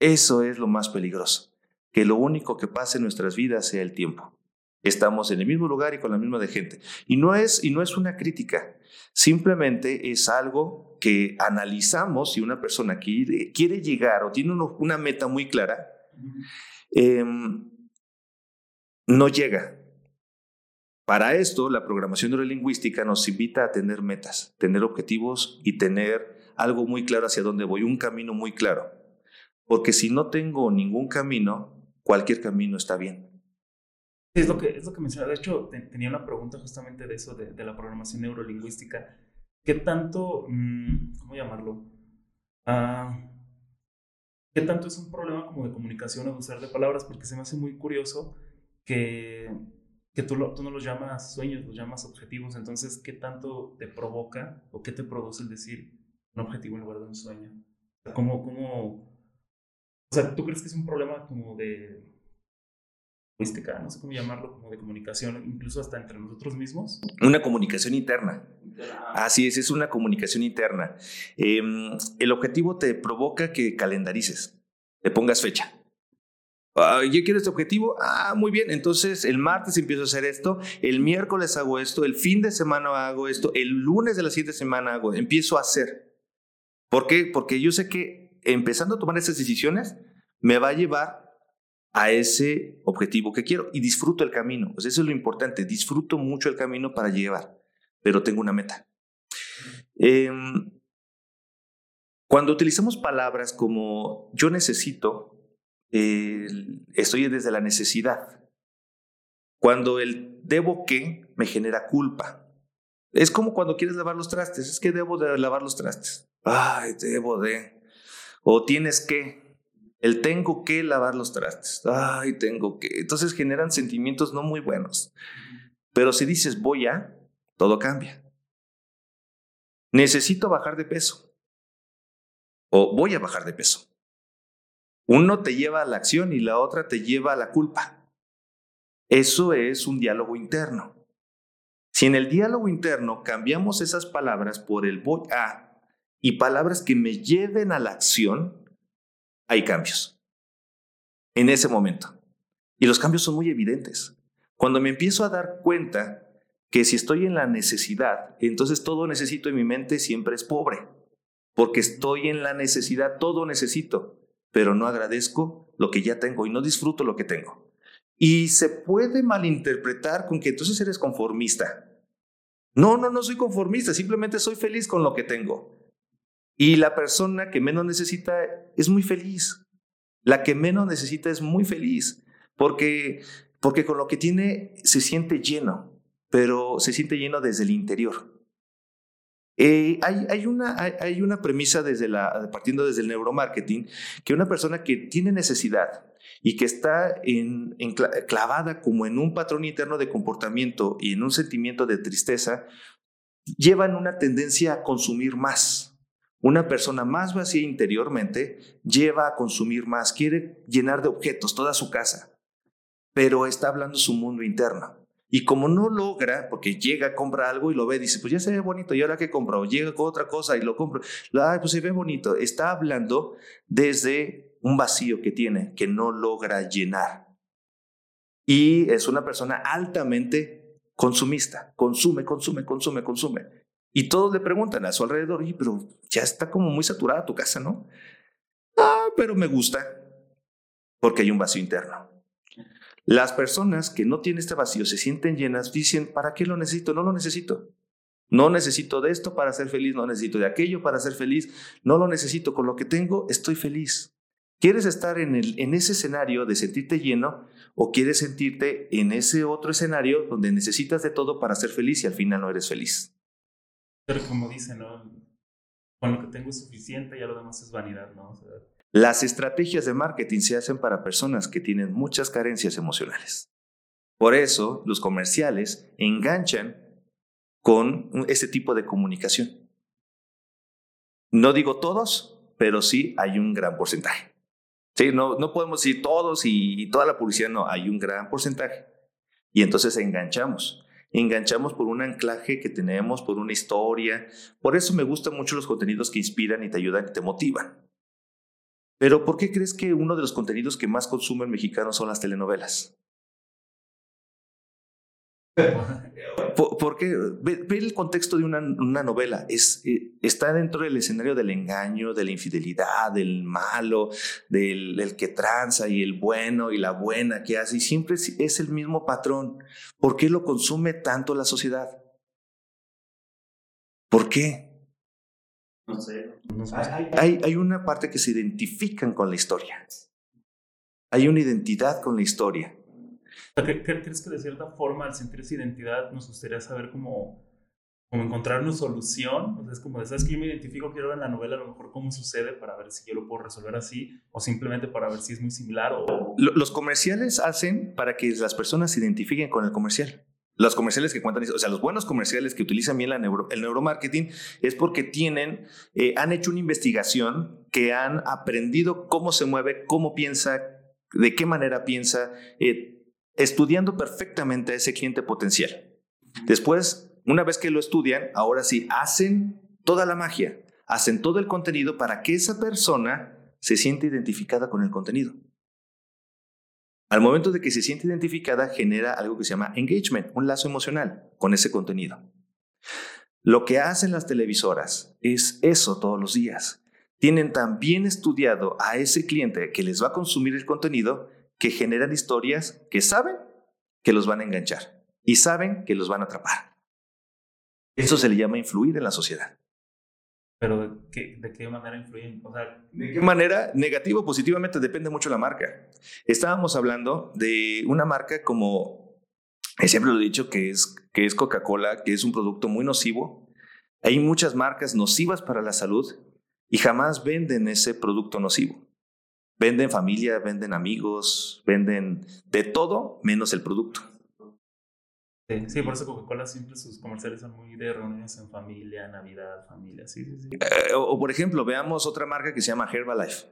Eso es lo más peligroso, que lo único que pasa en nuestras vidas sea el tiempo. Estamos en el mismo lugar y con la misma de gente. Y no es, y no es una crítica, simplemente es algo que analizamos si una persona quiere, quiere llegar o tiene una meta muy clara, em, no llega. Para esto, la programación neurolingüística nos invita a tener metas, tener objetivos y tener algo muy claro hacia dónde voy, un camino muy claro. Porque si no tengo ningún camino, cualquier camino está bien es lo que, es lo que mencionaba. De hecho, tenía una pregunta justamente de eso, de, la programación neurolingüística. ¿Qué tanto, mm, cómo llamarlo? Ah, ¿Qué tanto es un problema como de comunicación o de usar de palabras? Porque se me hace muy curioso que, que tú, tú no los llamas sueños, los llamas objetivos. Entonces, ¿qué tanto te provoca o qué te produce el decir un objetivo en lugar de un sueño? ¿Cómo, cómo, o sea, ¿tú crees que es un problema como de no sé cómo llamarlo, como de comunicación, incluso hasta entre nosotros mismos. Una comunicación interna. Así es, es una comunicación interna. Em, el objetivo te provoca que calendarices, le pongas fecha. Ah, yo quiero este objetivo. Ah, muy bien. Entonces el martes empiezo a hacer esto, el miércoles hago esto, el fin de semana hago esto, el lunes de la siguiente semana hago, empiezo a hacer. ¿Por qué? Porque yo sé que empezando a tomar esas decisiones me va a llevar a ese objetivo que quiero y disfruto el camino. Pues eso es lo importante, disfruto mucho el camino para llevar, pero tengo una meta. Em, cuando utilizamos palabras como yo necesito, estoy desde la necesidad. Cuando el debo que me genera culpa. Es como cuando quieres lavar los trastes, es que debo de lavar los trastes. Ay, debo de. O tienes que, el tengo que lavar los trastes. Ay, tengo que. Entonces generan sentimientos no muy buenos. Pero si dices voy a, todo cambia. Necesito bajar de peso. O voy a bajar de peso. Uno te lleva a la acción y la otra te lleva a la culpa. Eso es un diálogo interno. Si en el diálogo interno cambiamos esas palabras por el voy a y palabras que me lleven a la acción, hay cambios. En ese momento. Y los cambios son muy evidentes. Cuando me empiezo a dar cuenta que si estoy en la necesidad, entonces todo necesito en mi mente siempre es pobre. Porque estoy en la necesidad, todo necesito, pero no agradezco lo que ya tengo y no disfruto lo que tengo. Y se puede malinterpretar con que entonces eres conformista. No, no, no soy conformista, simplemente soy feliz con lo que tengo. Y la persona que menos necesita es muy feliz. La que menos necesita es muy feliz porque, porque con lo que tiene se siente lleno, pero se siente lleno desde el interior. Eh, hay, hay, una, hay, una premisa desde la, partiendo desde el neuromarketing que una persona que tiene necesidad y que está en, clavada como en un patrón interno de comportamiento y en un sentimiento de tristeza, llevan una tendencia a consumir más. Una persona más vacía interiormente lleva a consumir más, quiere llenar de objetos toda su casa, pero está hablando su mundo interno. Y como no logra, porque llega, compra algo y lo ve, dice, pues ya se ve bonito, ¿y ahora qué compro? Llega con otra cosa y lo compro. Ay, pues se ve bonito. Está hablando desde un vacío que tiene, que no logra llenar. Y es una persona altamente consumista, consume, consume, consume, consume. Y todos le preguntan a su alrededor, y pero ya está como muy saturada tu casa, ¿no? Ah, pero me gusta, porque hay un vacío interno. Las personas que no tienen este vacío se sienten llenas, dicen, ¿para qué lo necesito? No lo necesito. No necesito de esto para ser feliz, no necesito de aquello para ser feliz, no lo necesito, con lo que tengo estoy feliz. ¿Quieres estar en, el, en ese escenario de sentirte lleno o quieres sentirte en ese otro escenario donde necesitas de todo para ser feliz y al final no eres feliz? Pero como dicen, ¿no? Con lo que tengo es suficiente, ya lo demás es vanidad, ¿no? Las estrategias de marketing se hacen para personas que tienen muchas carencias emocionales. Por eso los comerciales enganchan con este tipo de comunicación. No digo todos, pero sí hay un gran porcentaje. Sí, no, no podemos decir todos y, toda la publicidad, no, hay un gran porcentaje. Y entonces enganchamos. Enganchamos por un anclaje que tenemos, por una historia. Por eso me gustan mucho los contenidos que inspiran y te ayudan y te motivan. Pero ¿por qué crees que uno de los contenidos que más consumen mexicanos son las telenovelas? Porque ve, ve, el contexto de una, una novela. Es, eh, está dentro del escenario del engaño, de la infidelidad, del malo, del, del, que tranza y el bueno y la buena que hace. Y siempre es el mismo patrón. ¿Por qué lo consume tanto la sociedad? ¿Por qué? No sé. Hay, hay una parte que se identifican con la historia. Hay una identidad con la historia. ¿Crees que de cierta forma, al sentir esa identidad, nos gustaría saber cómo, cómo encontrar una solución? O sea, es como, ¿sabes que yo me identifico, quiero ver en la novela a lo mejor cómo sucede para ver si yo lo puedo resolver así o simplemente para ver si es muy similar o... Los comerciales hacen para que las personas se identifiquen con el comercial. Los comerciales que cuentan, o sea, los buenos comerciales que utilizan bien la neuro, el neuromarketing es porque tienen, eh, han hecho una investigación que han aprendido cómo se mueve, cómo piensa, de qué manera piensa, eh, estudiando perfectamente a ese cliente potencial. Después, una vez que lo estudian, ahora sí, hacen toda la magia, hacen todo el contenido para que esa persona se sienta identificada con el contenido. Al momento de que se siente identificada, genera algo que se llama engagement, un lazo emocional con ese contenido. Lo que hacen las televisoras es eso todos los días. Tienen tan bien estudiado a ese cliente que les va a consumir el contenido que generan historias que saben que los van a enganchar y saben que los van a atrapar. Eso se le llama influir en la sociedad. Pero ¿de qué, de qué manera influyen? O sea, ¿De qué manera? Negativo, positivamente, depende mucho de la marca. Estábamos hablando de una marca como, siempre lo he dicho, que es, que es Coca-Cola, que es un producto muy nocivo. Hay muchas marcas nocivas para la salud y jamás venden ese producto nocivo. Venden familia, venden amigos, venden de todo menos el producto. Sí, por eso Coca-Cola siempre sus comerciales son muy de reuniones en familia, Navidad, familia, sí, sí, sí. Eh, o, por ejemplo, veamos otra marca que se llama Herbalife.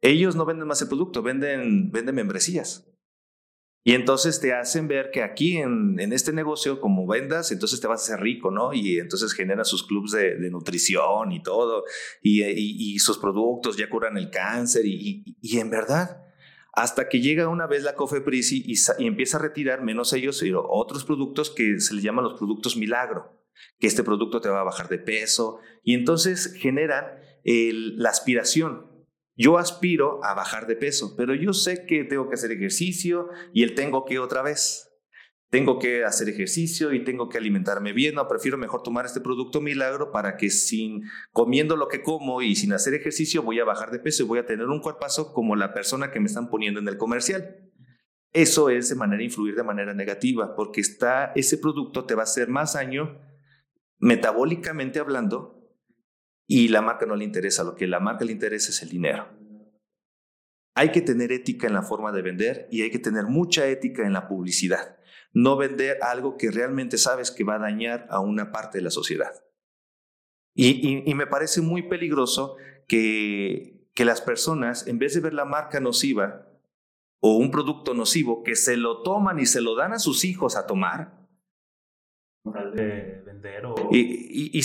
Ellos no venden más el producto, venden, venden membresías. Y entonces te hacen ver que aquí en, este negocio, como vendas, entonces te vas a hacer rico, ¿no? Y entonces generan sus clubes de, nutrición y todo, y, y, y, sus productos ya curan el cáncer, y, y, en verdad, hasta que llega una vez la Cofepris y, y empieza a retirar, menos ellos, pero otros productos que se les llaman los productos milagro, que este producto te va a bajar de peso, y entonces generan la aspiración yo aspiro a bajar de peso, pero yo sé que tengo que hacer ejercicio y el tengo que otra vez. Tengo que hacer ejercicio y tengo que alimentarme bien. No, prefiero mejor tomar este producto milagro para que sin comiendo lo que como y sin hacer ejercicio voy a bajar de peso y voy a tener un cuerpazo como la persona que me están poniendo en el comercial. Eso es de manera influir de manera negativa, porque está, ese producto te va a hacer más daño metabólicamente hablando y la marca no le interesa, lo que la marca le interesa es el dinero. Hay que tener ética en la forma de vender y hay que tener mucha ética en la publicidad. No vender algo que realmente sabes que va a dañar a una parte de la sociedad. Y, me parece muy peligroso que, que las personas, en vez de ver la marca nociva o un producto nocivo, que se lo toman y se lo dan a sus hijos a tomar, de vender o... Y, y,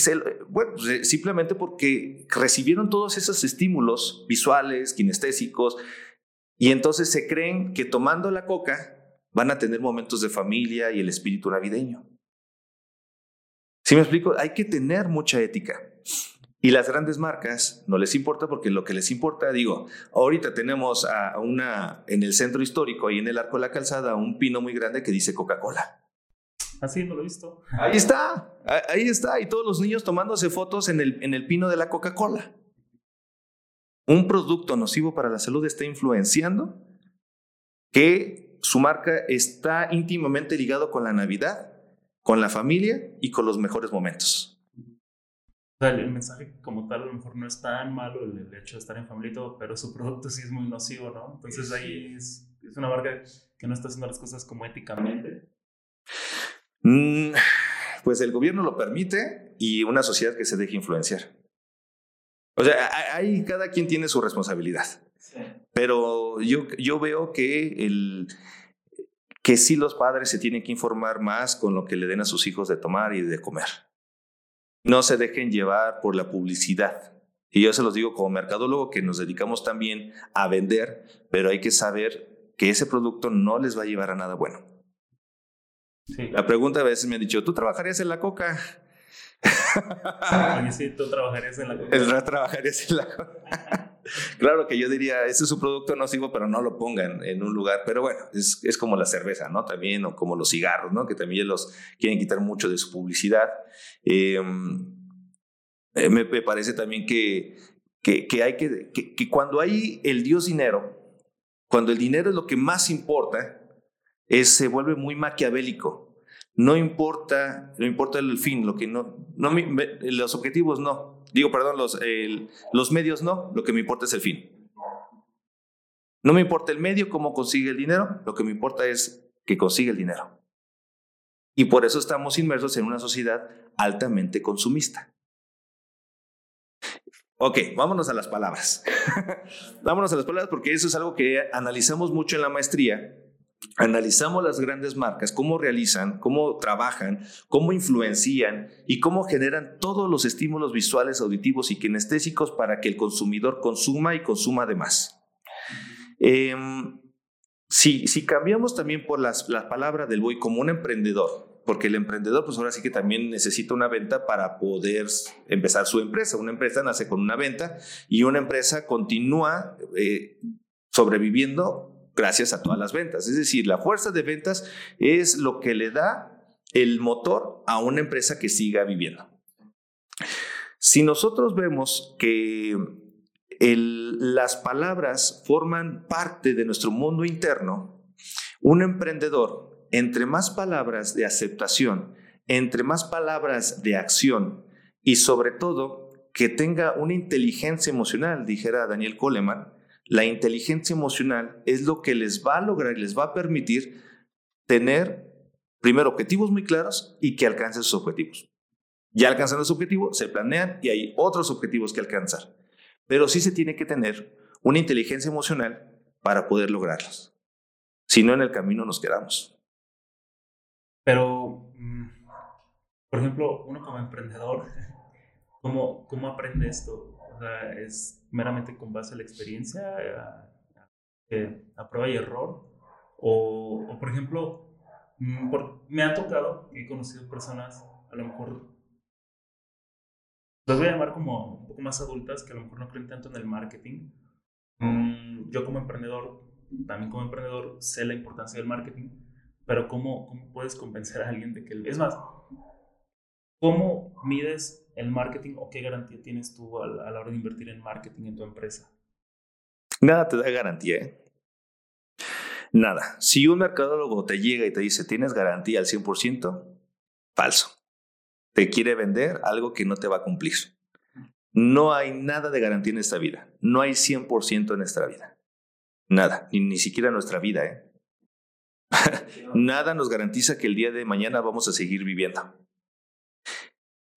bueno, pues, simplemente porque recibieron todos esos estímulos visuales, kinestésicos, y entonces se creen que tomando la coca van a tener momentos de familia y el espíritu navideño. Si me explico, hay que tener mucha ética. Y las grandes marcas no les importa porque lo que les importa, digo, ahorita tenemos a una en el centro histórico y en el arco de la calzada un pino muy grande que dice Coca-Cola. Así no lo he visto. Ahí está, ahí está. Y todos los niños tomándose fotos en el, en el pino de la Coca-Cola. Un producto nocivo para la salud está influenciando que su marca está íntimamente ligado con la Navidad, con la familia y con los mejores momentos. O sea, el mensaje como tal a lo mejor no es tan malo el, hecho de estar en familia y todo, pero su producto sí es muy nocivo, ¿no? Entonces ahí es, es una marca que no está haciendo las cosas como éticamente. Mm, pues el gobierno lo permite y una sociedad que se deje influenciar. O sea, ahí cada quien tiene su responsabilidad. Pero yo, yo veo que, el, que sí los padres se tienen que informar más con lo que le den a sus hijos de tomar y de comer. No se dejen llevar por la publicidad. Y yo se los digo como mercadólogo que nos dedicamos también a vender, pero hay que saber que ese producto no les va a llevar a nada bueno. La pregunta a veces me han dicho, ¿tú trabajarías en la coca? sí, tú trabajarías en la coca. trabajarías en la coca. claro que yo diría, ese es un producto nocivo, pero no lo pongan en un lugar. Pero bueno, es, es, como la cerveza, ¿no? También, o como los cigarros, ¿no? Que también los quieren quitar mucho de su publicidad. Em, eh, me, me, parece también que, que, que hay que, que, que cuando hay el Dios dinero, cuando el dinero es lo que más importa, es, se vuelve muy maquiavélico. No importa, no importa el fin, lo que no, no los objetivos no. Digo, perdón, los, los medios no, lo que me importa es el fin. No me importa el medio, cómo consigue el dinero, lo que me importa es que consiga el dinero. Y por eso estamos inmersos en una sociedad altamente consumista. Ok, vámonos a las palabras. vámonos a las palabras porque eso es algo que analizamos mucho en la maestría analizamos las grandes marcas, cómo realizan, cómo trabajan, cómo influencian y cómo generan todos los estímulos visuales, auditivos y kinestésicos para que el consumidor consuma y consuma de más. Em, si, si, cambiamos también por las, la palabra del boy como un emprendedor, porque el emprendedor pues ahora sí que también necesita una venta para poder empezar su empresa. Una empresa nace con una venta y una empresa continúa eh, sobreviviendo gracias a todas las ventas. Es decir, la fuerza de ventas es lo que le da el motor a una empresa que siga viviendo. Si nosotros vemos que las palabras forman parte de nuestro mundo interno, un emprendedor, entre más palabras de aceptación, entre más palabras de acción y sobre todo que tenga una inteligencia emocional, dijera Daniel Coleman, la inteligencia emocional es lo que les va a lograr y les va a permitir tener, primero, objetivos muy claros y que alcancen sus objetivos. Ya alcanzando ese objetivo, se planean y hay otros objetivos que alcanzar. Pero sí se tiene que tener una inteligencia emocional para poder lograrlos. Si no, en el camino nos quedamos. Pero, mm, por ejemplo, uno como emprendedor, ¿cómo, cómo aprende esto? es meramente con base a la experiencia, a, prueba y error. O, por ejemplo, mm, me ha tocado, he conocido personas, a lo mejor, las voy a llamar como un poco más adultas, que a lo mejor no creen tanto en el marketing. Mm, yo como emprendedor, también como emprendedor, sé la importancia del marketing, pero ¿cómo, cómo puedes convencer a alguien de que... Es más, ¿cómo mides el marketing o qué garantía tienes tú a la, hora de invertir en marketing en tu empresa? Nada te da garantía, ¿eh? Nada. Si un mercadólogo te llega y te dice, tienes garantía al 100%, falso. Te quiere vender algo que no te va a cumplir. No hay nada de garantía en esta vida. No hay 100% en nuestra vida. Nada, ni, ni siquiera nuestra vida. ¿eh? nada nos garantiza que el día de mañana vamos a seguir viviendo.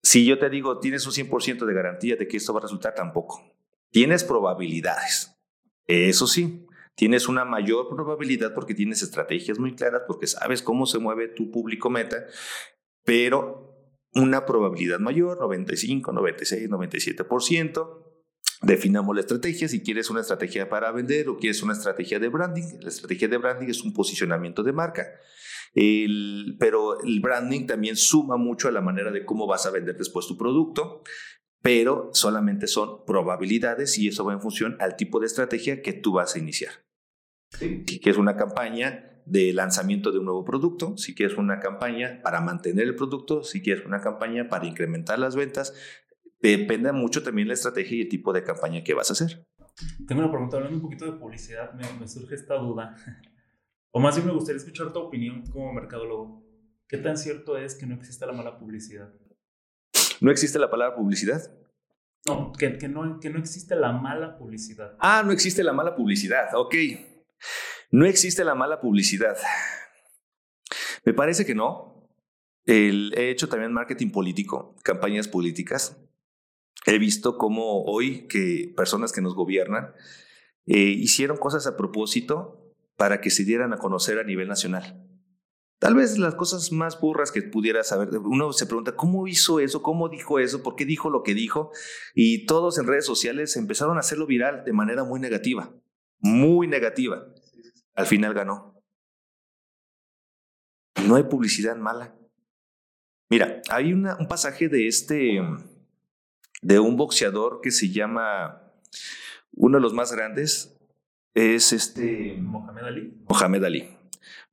Si yo te digo, tienes un 100% de garantía de que esto va a resultar, tampoco. Tienes probabilidades. Eso sí, tienes una mayor probabilidad porque tienes estrategias muy claras, porque sabes cómo se mueve tu público meta, pero una probabilidad mayor, 95, 96, 97%, Definamos la estrategia, si quieres una estrategia para vender o quieres una estrategia de branding. La estrategia de branding es un posicionamiento de marca. Pero el branding también suma mucho a la manera de cómo vas a vender después tu producto, pero solamente son probabilidades y eso va en función al tipo de estrategia que tú vas a iniciar. Si quieres una campaña de lanzamiento de un nuevo producto, si quieres una campaña para mantener el producto, si quieres una campaña para incrementar las ventas, depende mucho también la estrategia y el tipo de campaña que vas a hacer. Tengo una pregunta, hablando un poquito de publicidad, me, surge esta duda, o más bien me gustaría escuchar tu opinión como mercadólogo. ¿Qué tan cierto es que no existe la mala publicidad? ¿No existe la palabra publicidad? No, que, que, no, que no existe la mala publicidad. Ah, no existe la mala publicidad, ok. No existe la mala publicidad. Me parece que no. he hecho también marketing político, campañas políticas, he visto cómo hoy que personas que nos gobiernan eh, hicieron cosas a propósito para que se dieran a conocer a nivel nacional. Tal vez las cosas más burras que pudiera saber, uno se pregunta, ¿cómo hizo eso? ¿Cómo dijo eso? ¿Por qué dijo lo que dijo? Y todos en redes sociales empezaron a hacerlo viral de manera muy negativa, muy negativa. Al final ganó. No hay publicidad mala. Mira, hay un pasaje de este de un boxeador que se llama, uno de los más grandes, es este... Mohamed Ali. Mohamed Ali.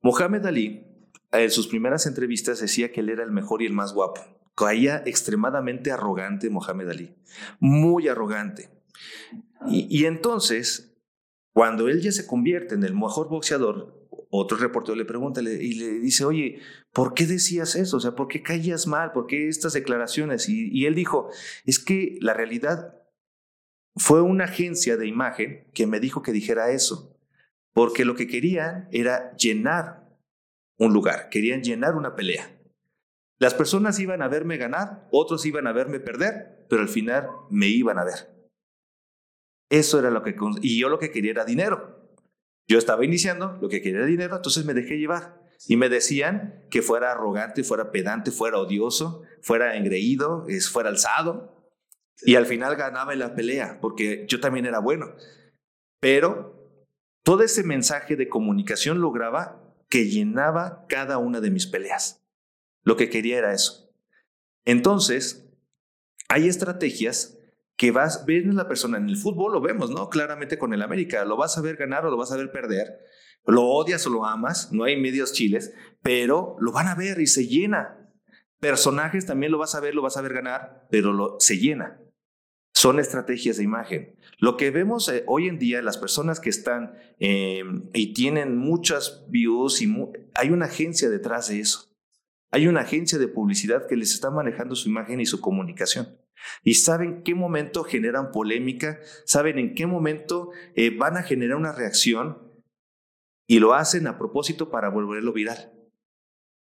Mohamed Ali, en sus primeras entrevistas decía que él era el mejor y el más guapo. Caía extremadamente arrogante Mohamed Ali, muy arrogante. Y, y entonces, cuando él ya se convierte en el mejor boxeador, otro reportero le pregunta y le dice, oye, ¿por qué decías eso? O sea, ¿por qué caías mal? ¿Por qué estas declaraciones? Y, él dijo, es que la realidad fue una agencia de imagen que me dijo que dijera eso, porque lo que querían era llenar un lugar, querían llenar una pelea. Las personas iban a verme ganar, otros iban a verme perder, pero al final me iban a ver. Eso era lo que... Y yo lo que quería era dinero. Yo estaba iniciando, lo que quería era dinero, entonces me dejé llevar. Y me decían que fuera arrogante, fuera pedante, fuera odioso, fuera engreído, fuera alzado. Y al final ganaba en la pelea, porque yo también era bueno. Pero todo ese mensaje de comunicación lograba que llenaba cada una de mis peleas. Lo que quería era eso. Entonces, hay estrategias que vas, ver a la persona en el fútbol, lo vemos, ¿no? Claramente con el América, lo vas a ver ganar o lo vas a ver perder, lo odias o lo amas, no hay medios chiles, pero lo van a ver y se llena. Personajes también lo vas a ver, lo vas a ver ganar, pero lo, se llena. Son estrategias de imagen. Lo que vemos eh, hoy en día, las personas que están em, y tienen muchas views, y hay una agencia detrás de eso. Hay una agencia de publicidad que les está manejando su imagen y su comunicación y saben qué momento generan polémica, saben en qué momento eh, van a generar una reacción y lo hacen a propósito para volverlo viral.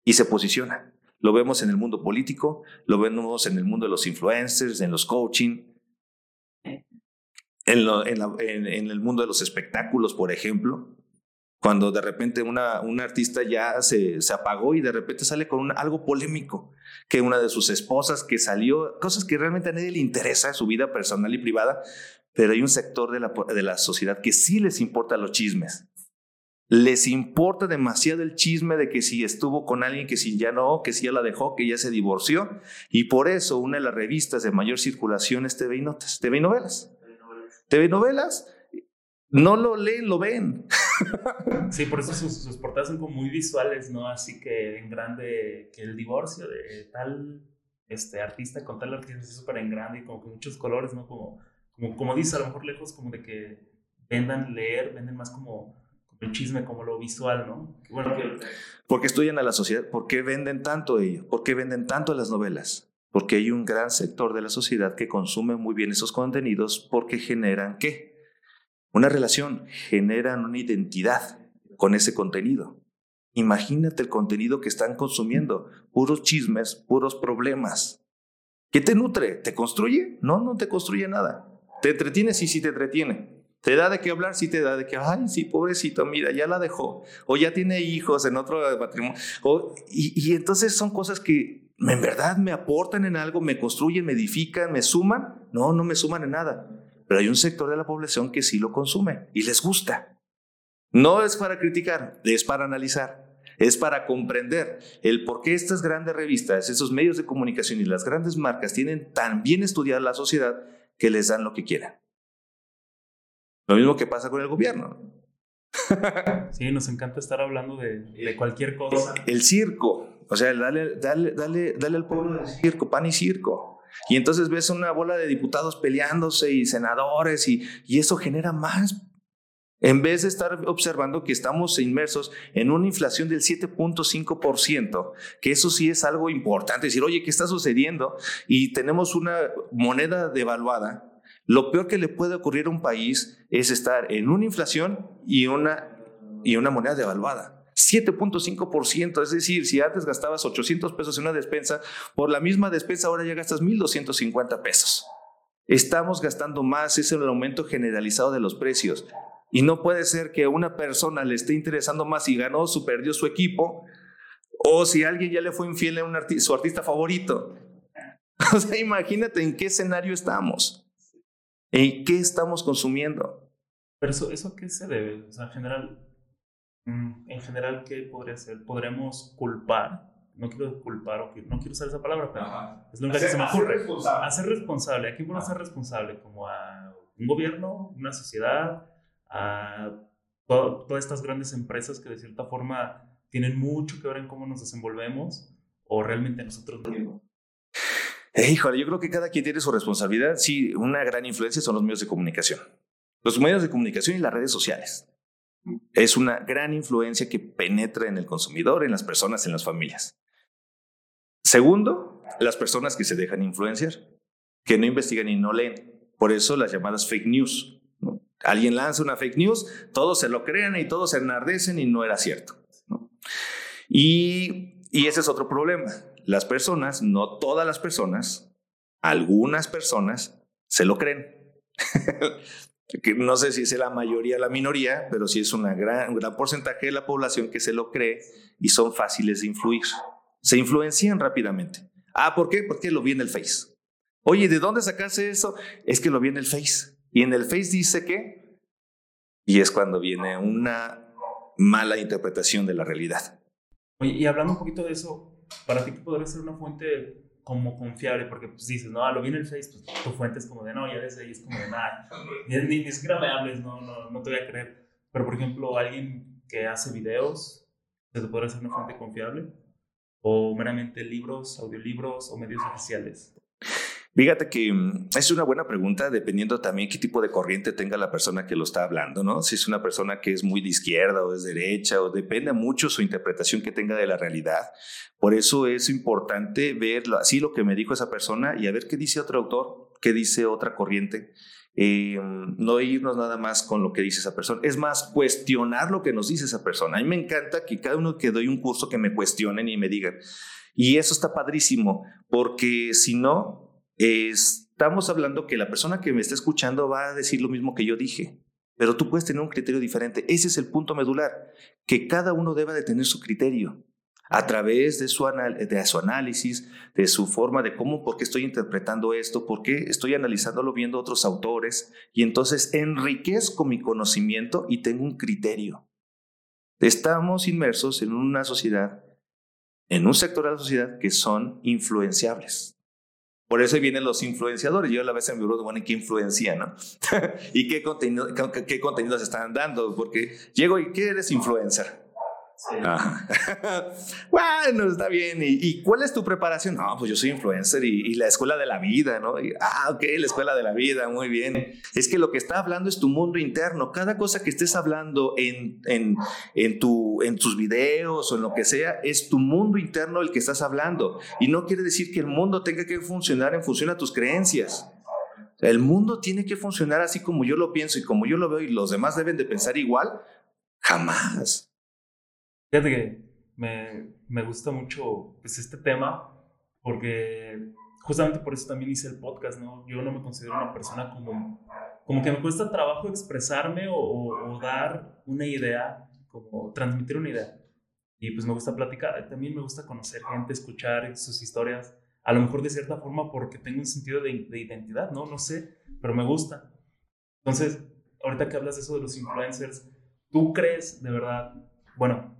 Y se posiciona. Lo vemos en el mundo político, lo vemos en el mundo de los influencers, en los coaching, en el mundo de los espectáculos, por ejemplo cuando de repente una, un artista ya se, se, apagó y de repente sale con algo polémico, que una de sus esposas que salió, cosas que realmente a nadie le interesa, su vida personal y privada, pero hay un sector de la, de la sociedad que sí les importa los chismes. Les importa demasiado el chisme de que si estuvo con alguien, que si ya no, que si ya la dejó, que ya se divorció. Y por eso una de las revistas de mayor circulación es TV y Notas, TV y Novelas. TV y Novelas no lo leen, lo ven. Sí, por eso sus, sus, portadas son como muy visuales, ¿no? Así que en grande, que el divorcio de tal este, artista con tal artista es súper en grande y como con muchos colores, ¿no? Como, como, como dices, a lo mejor lejos como de que vendan leer, venden más como, el chisme, como lo visual, ¿no? Bueno, Porque estudian a la sociedad, ¿por qué venden tanto ellos? ¿Por qué venden tanto las novelas? Porque hay un gran sector de la sociedad que consume muy bien esos contenidos porque generan qué? Una relación genera una identidad con ese contenido. Imagínate el contenido que están consumiendo, puros chismes, puros problemas. ¿Qué te nutre? ¿Te construye? No, no te construye nada. ¿Te entretiene? Sí, sí te entretiene. ¿Te da de qué hablar? Sí te da de qué, ay, sí, pobrecito, mira, ya la dejó. O ya tiene hijos en otro matrimonio. y, y entonces son cosas que en verdad me aportan en algo, me construyen, me edifican, me suman. No, no me suman en nada pero hay un sector de la población que sí lo consume y les gusta. No es para criticar, es para analizar, es para comprender el por qué estas grandes revistas, esos medios de comunicación y las grandes marcas tienen tan bien estudiada la sociedad que les dan lo que quieran. Lo mismo que pasa con el gobierno. Sí, nos encanta estar hablando de, cualquier cosa. El circo, o sea, dale, dale, dale, dale al pueblo del circo, pan y circo. Y entonces ves una bola de diputados peleándose y senadores y, y eso genera más. En vez de estar observando que estamos inmersos en una inflación del 7.5%, que eso sí es algo importante, decir, oye, ¿qué está sucediendo? Y tenemos una moneda devaluada lo peor que le puede ocurrir a un país es estar en una inflación y una, y una moneda devaluada. 7.5%, es decir, si antes gastabas 800 pesos en una despensa, por la misma despensa ahora ya gastas 1.250 pesos. Estamos gastando más, es el aumento generalizado de los precios. Y no puede ser que a una persona le esté interesando más si ganó o perdió su equipo, o si alguien ya le fue infiel a su artista favorito. O sea, imagínate en qué escenario estamos. ¿Y qué estamos consumiendo? Pero eso, ¿eso qué se debe? O sea, en general, en general, ¿qué podría ser? ¿Podremos culpar? No quiero culpar, o no quiero usar esa palabra, pero es lo que se me ocurre. Hacer responsable. Hacer responsable. ¿A quién podemos ser responsable? ¿Como a un gobierno, una sociedad, a todas estas grandes empresas que de cierta forma tienen mucho que ver en cómo nos desenvolvemos? ¿O realmente nosotros mismos? Eh, híjole, yo creo que cada quien tiene su responsabilidad. Sí, una gran influencia son los medios de comunicación. Los medios de comunicación y las redes sociales. Es una gran influencia que penetra en el consumidor, en las personas, en las familias. Segundo, las personas que se dejan influenciar, que no investigan y no leen. Por eso las llamadas fake news. Alguien lanza una fake news, todos se lo crean y todos se enardecen y no era cierto. Y, y ese es otro problema las personas, no todas las personas, algunas personas se lo creen. no sé si es la mayoría o la minoría, pero sí es una gran, un gran porcentaje de la población que se lo cree y son fáciles de influir. Se influencian rápidamente. Ah, ¿por qué? Porque lo vi en el Face. Oye, ¿de dónde sacaste eso? Es que lo vi en el Face. Y en el Face dice que... Y es cuando viene una mala interpretación de la realidad. Oye, y hablando un poquito de eso, para ti podría ser una fuente como confiable, porque pues dices, no, lo vi en el Face, pues tu fuente es como de, no, ya desde ahí es como de nada, ni, ni, siquiera me hables, no, no, no te voy a creer. Pero, por ejemplo, alguien que hace videos, ¿se te podría ser una fuente confiable? ¿O meramente libros, audiolibros o medios oficiales? Fíjate que mm, es una buena pregunta dependiendo también qué tipo de corriente tenga la persona que lo está hablando, ¿no? Si es una persona que es muy de izquierda o es derecha o depende mucho su interpretación que tenga de la realidad. Por eso es importante ver así lo que me dijo esa persona y a ver qué dice otro autor, qué dice otra corriente. Eh, no irnos nada más con lo que dice esa persona, es más cuestionar lo que nos dice esa persona. A mí me encanta que cada uno que doy un curso que me cuestionen y me digan. Y eso está padrísimo, porque si no, estamos hablando que la persona que me está escuchando va a decir lo mismo que yo dije, pero tú puedes tener un criterio diferente. Ese es el punto medular, que cada uno deba de tener su criterio a través de su, de su análisis, de su forma de cómo, por qué estoy interpretando esto, por qué estoy analizándolo viendo otros autores, y entonces enriquezco mi conocimiento y tengo un criterio. Estamos inmersos en una sociedad, en un sector de la sociedad que son influenciables. Por eso vienen los influenciadores. Yo a la vez me pregunto, bueno, ¿qué influencia, no? ¿Y qué contenido, qué, contenidos están dando? Porque llego y ¿qué eres influencer? bueno, está bien. ¿Y, cuál es tu preparación? No, pues yo soy influencer y, la escuela de la vida, ¿no? ah, ok, la escuela de la vida, muy bien. Es que lo que está hablando es tu mundo interno. Cada cosa que estés hablando en, en, en, tu, en tus videos o en lo que sea, es tu mundo interno el que estás hablando. Y no quiere decir que el mundo tenga que funcionar en función a tus creencias. El mundo tiene que funcionar así como yo lo pienso y como yo lo veo y los demás deben de pensar igual. Jamás. Fíjate que me, me gusta mucho pues, este tema porque justamente por eso también hice el podcast, ¿no? Yo no me considero una persona como, como que me cuesta trabajo expresarme o, o, dar una idea, como transmitir una idea. Y pues me gusta platicar, también me gusta conocer gente, escuchar sus historias, a lo mejor de cierta forma porque tengo un sentido de, de identidad, ¿no? No sé, pero me gusta. Entonces, ahorita que hablas de eso de los influencers, ¿tú crees de verdad, bueno,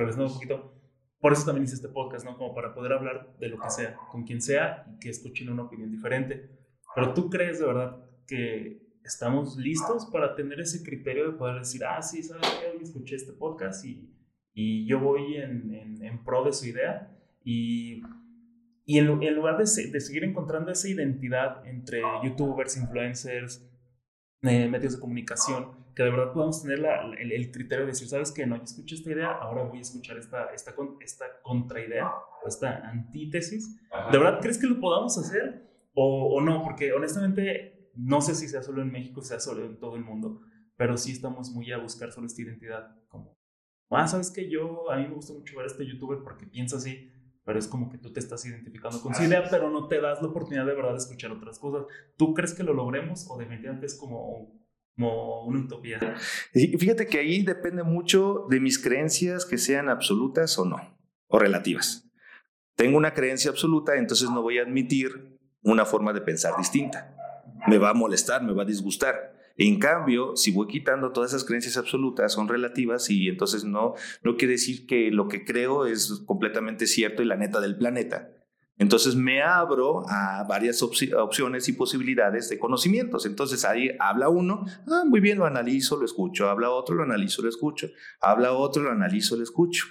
regresando un poquito, por eso también hice este podcast, ¿no? Como para poder hablar de lo que sea, con quien sea y que escuchen una opinión diferente. Pero tú crees de verdad que estamos listos para tener ese criterio de poder decir, ah, sí, ¿sabes qué? Hoy escuché este podcast y, y yo voy en, en, en, pro de su idea. Y, y en, en lugar de, de, seguir encontrando esa identidad entre youtubers, influencers, eh, medios de comunicación, que de verdad podamos tener la, el, el, criterio de decir, ¿sabes qué? No, yo escuché esta idea, ahora voy a escuchar esta, esta, esta contraidea, esta antítesis. Ajá. ¿De verdad crees que lo podamos hacer o, o no? Porque honestamente no sé si sea solo en México, sea solo en todo el mundo, pero sí estamos muy a buscar solo esta identidad como, ah, ¿sabes qué? Yo, a mí me gusta mucho ver a este youtuber porque piensa así, pero es como que tú te estás identificando con su idea, pero no te das la oportunidad de verdad de escuchar otras cosas. ¿Tú crees que lo logremos o definitivamente es como, como una utopía? Fíjate que ahí depende mucho de mis creencias que sean absolutas o no, o relativas. Tengo una creencia absoluta, entonces no voy a admitir una forma de pensar distinta. Me va a molestar, me va a disgustar. En cambio, si voy quitando todas esas creencias absolutas, son relativas y entonces no, no quiere decir que lo que creo es completamente cierto y la neta del planeta. Entonces me abro a varias op opciones y posibilidades de conocimientos. Entonces ahí habla uno, ah, muy bien, lo analizo, lo escucho. Habla otro, lo analizo, lo escucho. Habla otro, lo analizo, lo escucho.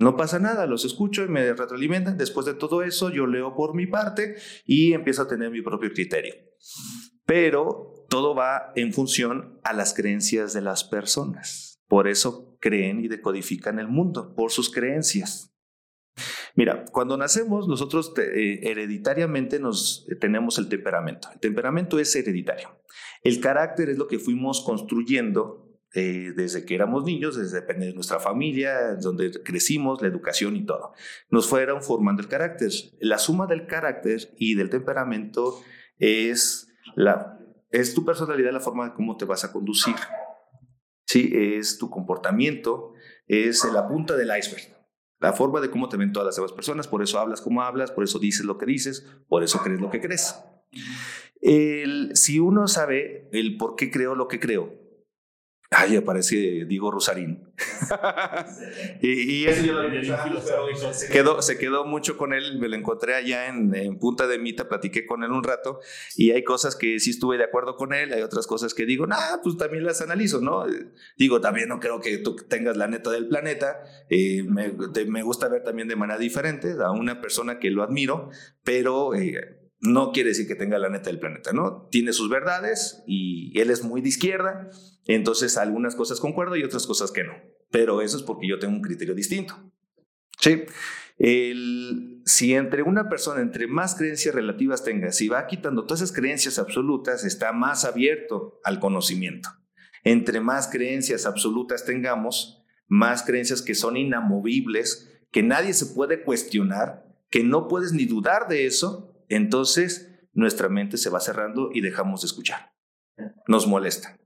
No pasa nada, los escucho y me retroalimentan. Después de todo eso, yo leo por mi parte y empiezo a tener mi propio criterio. Pero todo va en función a las creencias de las personas. Por eso creen y decodifican el mundo, por sus creencias. Mira, cuando nacemos, nosotros eh, hereditariamente nos eh, tenemos el temperamento. El temperamento es hereditario. El carácter es lo que fuimos construyendo eh, desde que éramos niños, desde depende de nuestra familia, donde crecimos, la educación y todo. Nos fueron formando el carácter. La suma del carácter y del temperamento es la es tu personalidad la forma de cómo te vas a conducir. Sí, es tu comportamiento, es la punta del iceberg. La forma de cómo te ven todas las demás personas, por eso hablas como hablas, por eso dices lo que dices, por eso crees lo que crees. El, si uno sabe el por qué creo lo que creo, Ay, aparece Diego Rosarín. y, y eso yo lo se quedó, se quedó mucho con él, me lo encontré allá en, en, Punta de Mita, platiqué con él un rato y hay cosas que sí estuve de acuerdo con él, hay otras cosas que digo, nah, pues también las analizo, ¿no? Digo, también no creo que tú tengas la neta del planeta, eh, me, te, me, gusta ver también de manera diferente a una persona que lo admiro, pero... Eh, no quiere decir que tenga la neta del planeta, ¿no? Tiene sus verdades y él es muy de izquierda, entonces algunas cosas concuerdo y otras cosas que no. Pero eso es porque yo tengo un criterio distinto. Sí. El, si entre una persona, entre más creencias relativas tenga, si va quitando todas esas creencias absolutas, está más abierto al conocimiento. Entre más creencias absolutas tengamos, más creencias que son inamovibles, que nadie se puede cuestionar, que no puedes ni dudar de eso, entonces nuestra mente se va cerrando y dejamos de escuchar. Nos molesta.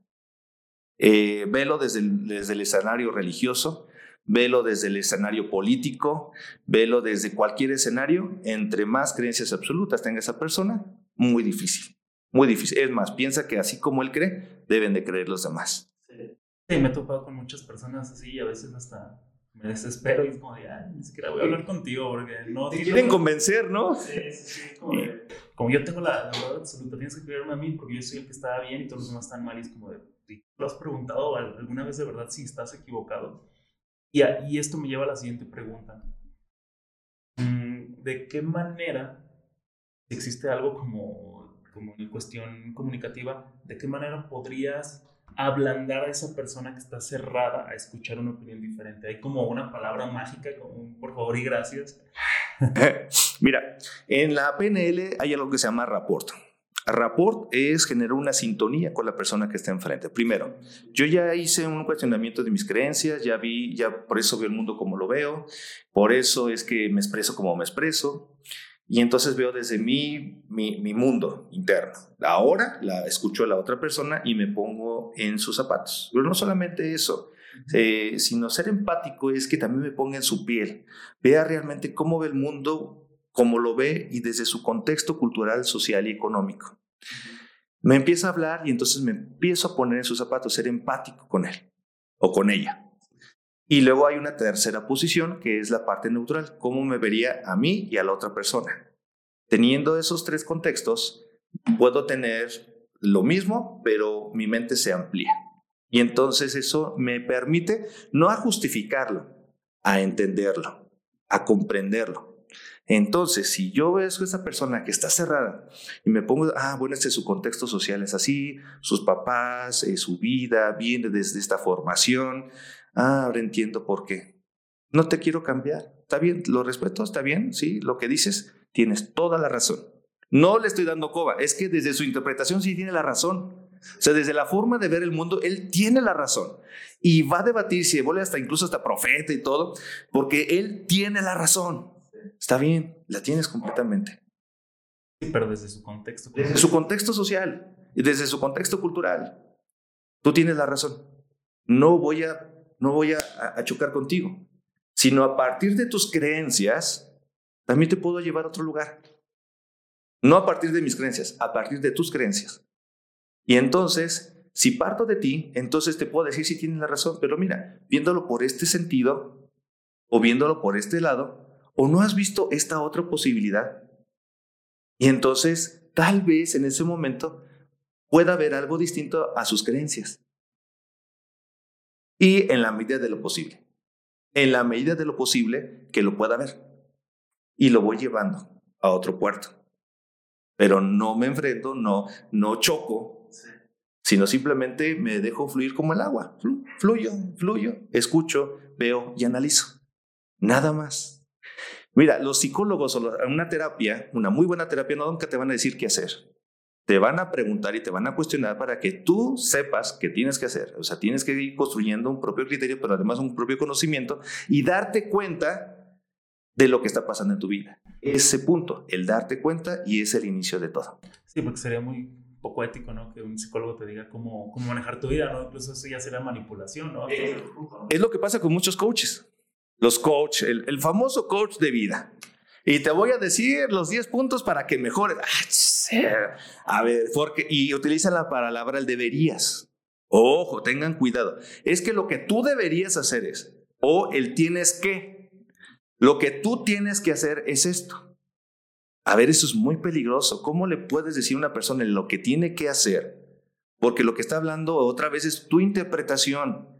Eh, velo desde el, desde el escenario religioso, velo desde el escenario político, velo desde cualquier escenario, entre más creencias absolutas tenga esa persona, muy difícil, muy difícil. Es más, piensa que así como él cree, deben de creer los demás. Sí, sí me he topado con muchas personas así y a veces hasta me desespero y es como ay, ni siquiera voy a hablar contigo porque no... Te quieren convencer, ¿no? Sí, sí, sí, como, de, como yo tengo la, la, verdad absoluta, tienes que creerme a mí porque yo soy el que está bien y todos los demás están mal y es como de, ¿lo has preguntado alguna vez de verdad si estás equivocado? Y, y esto me lleva a la siguiente pregunta. Mm, ¿De qué manera, existe algo como, como en cuestión comunicativa, de qué manera podrías ablandar a esa persona que está cerrada a escuchar una opinión diferente. Hay como una palabra mágica, como por favor y gracias. Mira, en la PNL hay algo que se llama rapport. Rapport es generar una sintonía con la persona que está enfrente. Primero, yo ya hice un cuestionamiento de mis creencias, ya vi, ya por eso veo el mundo como lo veo, por eso es que me expreso como me expreso. Y entonces veo desde mi, mi, mi, mundo interno. Ahora la escucho a la otra persona y me pongo en sus zapatos. Pero no solamente eso, eh, sino ser empático es que también me ponga en su piel. Vea realmente cómo ve el mundo, cómo lo ve y desde su contexto cultural, social y económico. Me empieza a hablar y entonces me empiezo a poner en sus zapatos, ser empático con él o con ella. Y luego hay una tercera posición que es la parte neutral, cómo me vería a mí y a la otra persona. Teniendo esos tres contextos, puedo tener lo mismo, pero mi mente se amplía. Y entonces eso me permite no a justificarlo, a entenderlo, a comprenderlo. Entonces, si yo veo a esa persona que está cerrada y me pongo, ah, bueno, este es su contexto social es así, sus papás, eh, su vida viene desde esta formación, ah, ahora entiendo por qué. No te quiero cambiar, está bien, lo respeto, está bien, sí, lo que dices, tienes toda la razón. No le estoy dando coba, es que desde su interpretación sí tiene la razón. O sea, desde la forma de ver el mundo, él tiene la razón. Y va a debatir, si vuelve hasta incluso hasta profeta y todo, porque él tiene la razón. Está bien, la tienes completamente. Pero desde su contexto. Desde su contexto social y desde su contexto cultural. Tú tienes la razón. No voy a, no voy a, a chocar contigo, sino a partir de tus creencias, también te puedo llevar a otro lugar. No a partir de mis creencias, a partir de tus creencias. Y entonces, si parto de ti, entonces te puedo decir si tienes la razón, pero mira, viéndolo por este sentido o viéndolo por este lado, ¿O no has visto esta otra posibilidad? Y entonces, tal vez en ese momento pueda haber algo distinto a sus creencias. Y en la medida de lo posible. En la medida de lo posible que lo pueda ver. Y lo voy llevando a otro puerto. Pero no me enfrento, no, no choco, sino simplemente me dejo fluir como el agua. Fluyo, fluyo, escucho, veo y analizo. Nada más. Mira, los psicólogos o una terapia, una muy buena terapia, no nunca te van a decir qué hacer. Te van a preguntar y te van a cuestionar para que tú sepas qué tienes que hacer. O sea, tienes que ir construyendo un propio criterio, pero además un propio conocimiento y darte cuenta de lo que está pasando en tu vida. Ese punto, el darte cuenta y es el inicio de todo. Sí, porque sería muy poco ético, ¿no? Que un psicólogo te diga cómo, cómo manejar tu vida, ¿no? Incluso eso ya sería manipulación, ¿no? es lo que pasa con muchos coaches los coach, el, famoso coach de vida. Y te voy a decir los 10 puntos para que mejores. Ah, a ver, porque, y utilizan la palabra el deberías. Ojo, tengan cuidado. Es que lo que tú deberías hacer es, o el tienes que. Lo que tú tienes que hacer es esto. A ver, eso es muy peligroso. ¿Cómo le puedes decir a una persona lo que tiene que hacer? Porque lo que está hablando otra vez es tu interpretación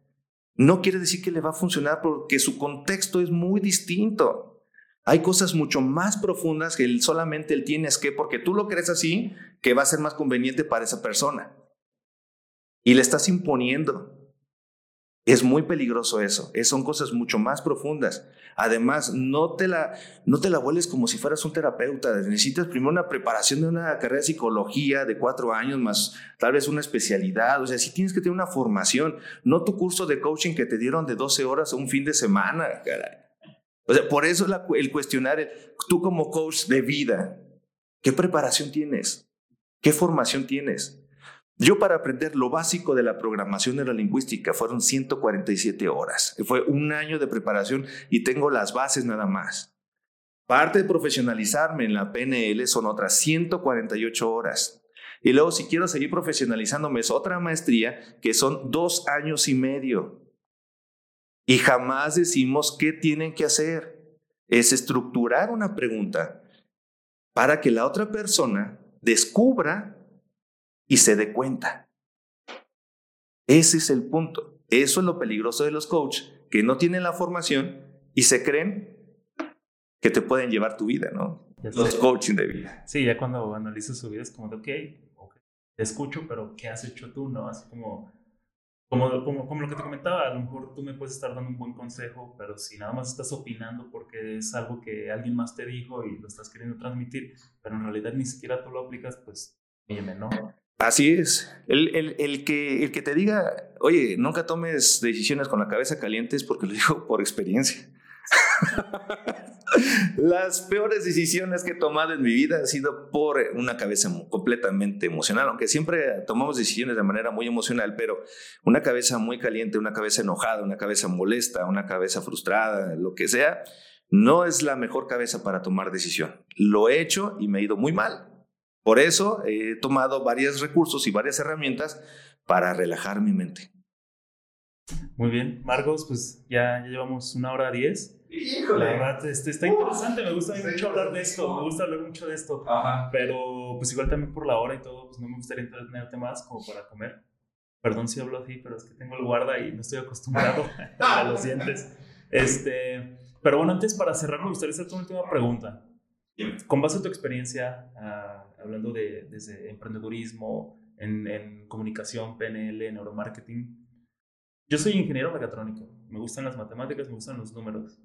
no quiere decir que le va a funcionar porque su contexto es muy distinto. Hay cosas mucho más profundas que solamente él tienes que, porque tú lo crees así, que va a ser más conveniente para esa persona. Y le estás imponiendo. Es muy peligroso eso. son cosas mucho más profundas. Además, no te, la, no te la vuelves como si fueras un terapeuta. Necesitas primero una preparación de una carrera de psicología de cuatro años, más tal vez una especialidad. O sea, si tienes que tener una formación, no tu curso de coaching que te dieron de 12 horas un fin de semana. O sea, por eso el cuestionar, tú como coach de vida, ¿qué preparación tienes? ¿Qué formación tienes? Yo para aprender lo básico de la programación neurolingüística fueron 147 horas. Fue un año de preparación y tengo las bases nada más. Parte de profesionalizarme en la PNL son otras 148 horas. Y luego si quiero seguir profesionalizándome es otra maestría que son dos años y medio. Y jamás decimos qué tienen que hacer. Es estructurar una pregunta para que la otra persona descubra y se dé cuenta. Ese es el punto. Eso es lo peligroso de los coaches, que no tienen la formación y se creen que te pueden llevar tu vida, ¿no? los coaching de vida. Sí, ya cuando analizas su vida es como de, ok, te escucho, pero ¿qué has hecho tú, no? Así como, como, como, como, lo que te comentaba, a lo mejor tú me puedes estar dando un buen consejo, pero si nada más estás opinando porque es algo que alguien más te dijo y lo estás queriendo transmitir, pero en realidad ni siquiera tú lo aplicas, pues, ¿no? Así es. El, el, el, que, el que te diga, oye, nunca tomes decisiones con la cabeza caliente es porque lo digo por experiencia. Las peores decisiones que he tomado en mi vida han sido por una cabeza completamente emocional, aunque siempre tomamos decisiones de manera muy emocional, pero una cabeza muy caliente, una cabeza enojada, una cabeza molesta, una cabeza frustrada, lo que sea, no es la mejor cabeza para tomar decisión. Lo he hecho y me ha ido muy mal Por eso he tomado varios recursos y varias herramientas para relajar mi mente. Muy bien, Marcos, pues ya, ya llevamos una hora diez. La verdad, este, está interesante, me gusta mucho hablar de esto, me gusta hablar mucho de esto. Pero pues igual también por la hora y todo, pues no me gustaría entretenerte más como para comer. Perdón si hablo así, pero es que tengo el guarda y no estoy acostumbrado a los dientes. Este, pero bueno, antes para cerrar me gustaría hacerte una última pregunta. Con base en tu experiencia, ah, hablando de desde emprendedurismo, en, en comunicación, PNL, neuromarketing, yo soy ingeniero mecatrónico, me gustan las matemáticas, me gustan los números.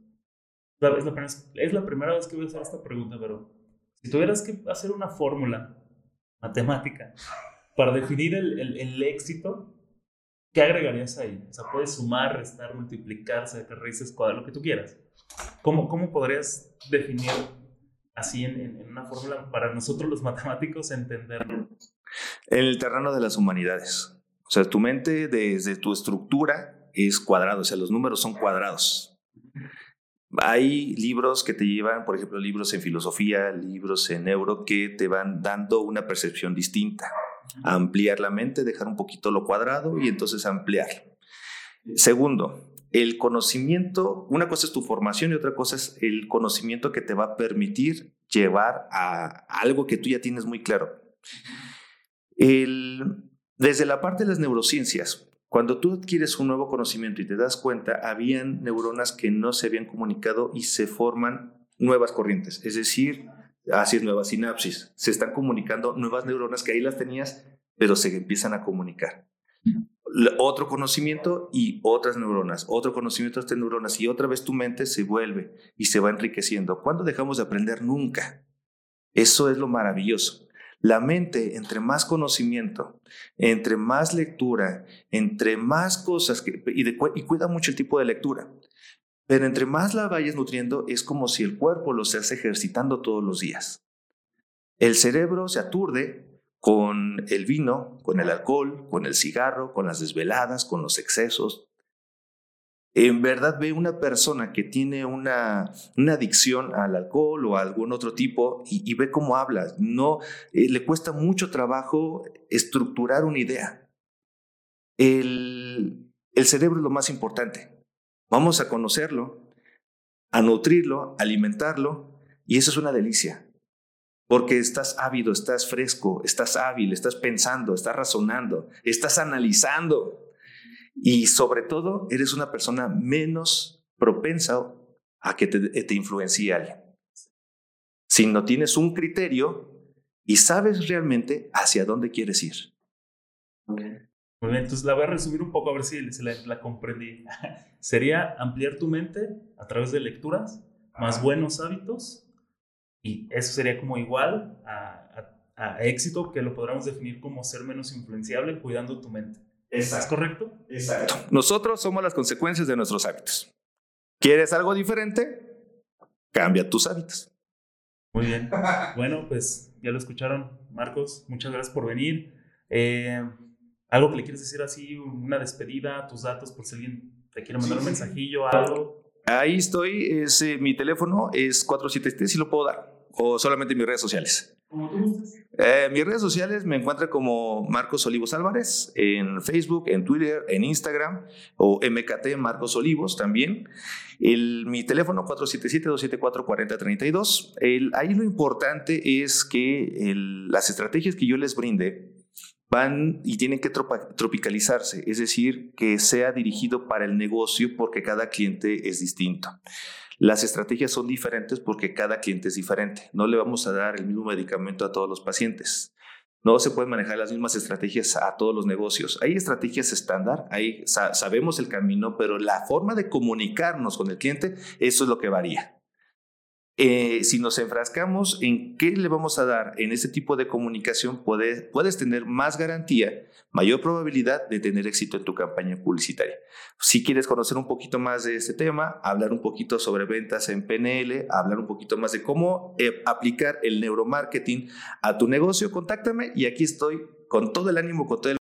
Es la, es la primera vez que voy a hacer esta pregunta, pero si tuvieras que hacer una fórmula matemática para definir el, el, el éxito, ¿qué agregarías ahí? O sea, puedes sumar, restar, multiplicar, sacar raíces, cuadradas, lo que tú quieras. ¿Cómo, cómo podrías definir así en, en una fórmula para nosotros los matemáticos entenderlo? En el terreno de las humanidades. O sea, tu mente desde tu estructura es cuadrado, o sea, los números son cuadrados. Hay libros que te llevan, por ejemplo, libros en filosofía, libros en neuro, que te van dando una percepción distinta. Ampliar la mente, dejar un poquito lo cuadrado y entonces ampliar. Segundo, el conocimiento, una cosa es tu formación y otra cosa es el conocimiento que te va a permitir llevar a algo que tú ya tienes muy claro. desde la parte de las neurociencias, cuando tú adquieres un nuevo conocimiento y te das cuenta, habían neuronas que no se habían comunicado y se forman nuevas corrientes, es decir, así nuevas sinapsis. Se están comunicando nuevas neuronas que ahí las tenías, pero se empiezan a comunicar. Otro conocimiento y otras neuronas, otro conocimiento, otras neuronas, y otra vez tu mente se vuelve y se va enriqueciendo. ¿Cuándo dejamos de aprender? Nunca. Eso es lo maravilloso. La mente, entre más conocimiento, entre más lectura, entre más cosas, y, y cuida mucho el tipo de lectura, pero entre más la vayas nutriendo, es como si el cuerpo lo hace ejercitando todos los días. El cerebro se aturde con el vino, con el alcohol, con el cigarro, con las desveladas, con los excesos, en verdad ve una persona que tiene una, adicción al alcohol o a algún otro tipo y, ve cómo habla. No, eh, le cuesta mucho trabajo estructurar una idea. El, el cerebro es lo más importante. Vamos a conocerlo, a nutrirlo, alimentarlo y eso es una delicia. Porque estás ávido, estás fresco, estás hábil, estás pensando, estás razonando, estás analizando. Y sobre todo, eres una persona menos propensa a que te, te influencie alguien. Si no tienes un criterio y sabes realmente hacia dónde quieres ir. Muy bien, entonces la voy a resumir un poco a ver si, la, la, comprendí. Sería ampliar tu mente a través de lecturas, más buenos hábitos, y eso sería como igual a, a, a éxito, que lo podríamos definir como ser menos influenciable cuidando tu mente. ¿Es correcto? Exacto. Nosotros somos las consecuencias de nuestros hábitos. ¿Quieres algo diferente? Cambia tus hábitos. Muy bien. Bueno, pues ya lo escucharon, Marcos. Muchas gracias por venir. Eh, ¿Algo que le quieres decir así? Una despedida, tus datos, por si alguien te quiere mandar un mensajillo, algo. Ahí estoy. Es, eh, mi teléfono es 477, si lo puedo dar. O solamente mis redes sociales. Eh, mis redes sociales me encuentran como Marcos Olivos Álvarez en Facebook, en Twitter, en Instagram o MKT Marcos Olivos también. El, mi teléfono 477-274-4032. ahí lo importante es que las estrategias que yo les brinde van y tienen que tropicalizarse, es decir, que sea dirigido para el negocio porque cada cliente es distinto. Las estrategias son diferentes porque cada cliente es diferente. No le vamos a dar el mismo medicamento a todos los pacientes. No se pueden manejar las mismas estrategias a todos los negocios. Hay estrategias estándar, ahí sabemos el camino, pero la forma de comunicarnos con el cliente, eso es lo que varía. Eh, si nos enfrascamos en qué le vamos a dar en este tipo de comunicación, puedes, puedes tener más garantía, mayor probabilidad de tener éxito en tu campaña publicitaria. Si quieres conocer un poquito más de este tema, hablar un poquito sobre ventas en PNL, hablar un poquito más de cómo eh, aplicar el neuromarketing a tu negocio, contáctame y aquí estoy con todo el ánimo, con todo el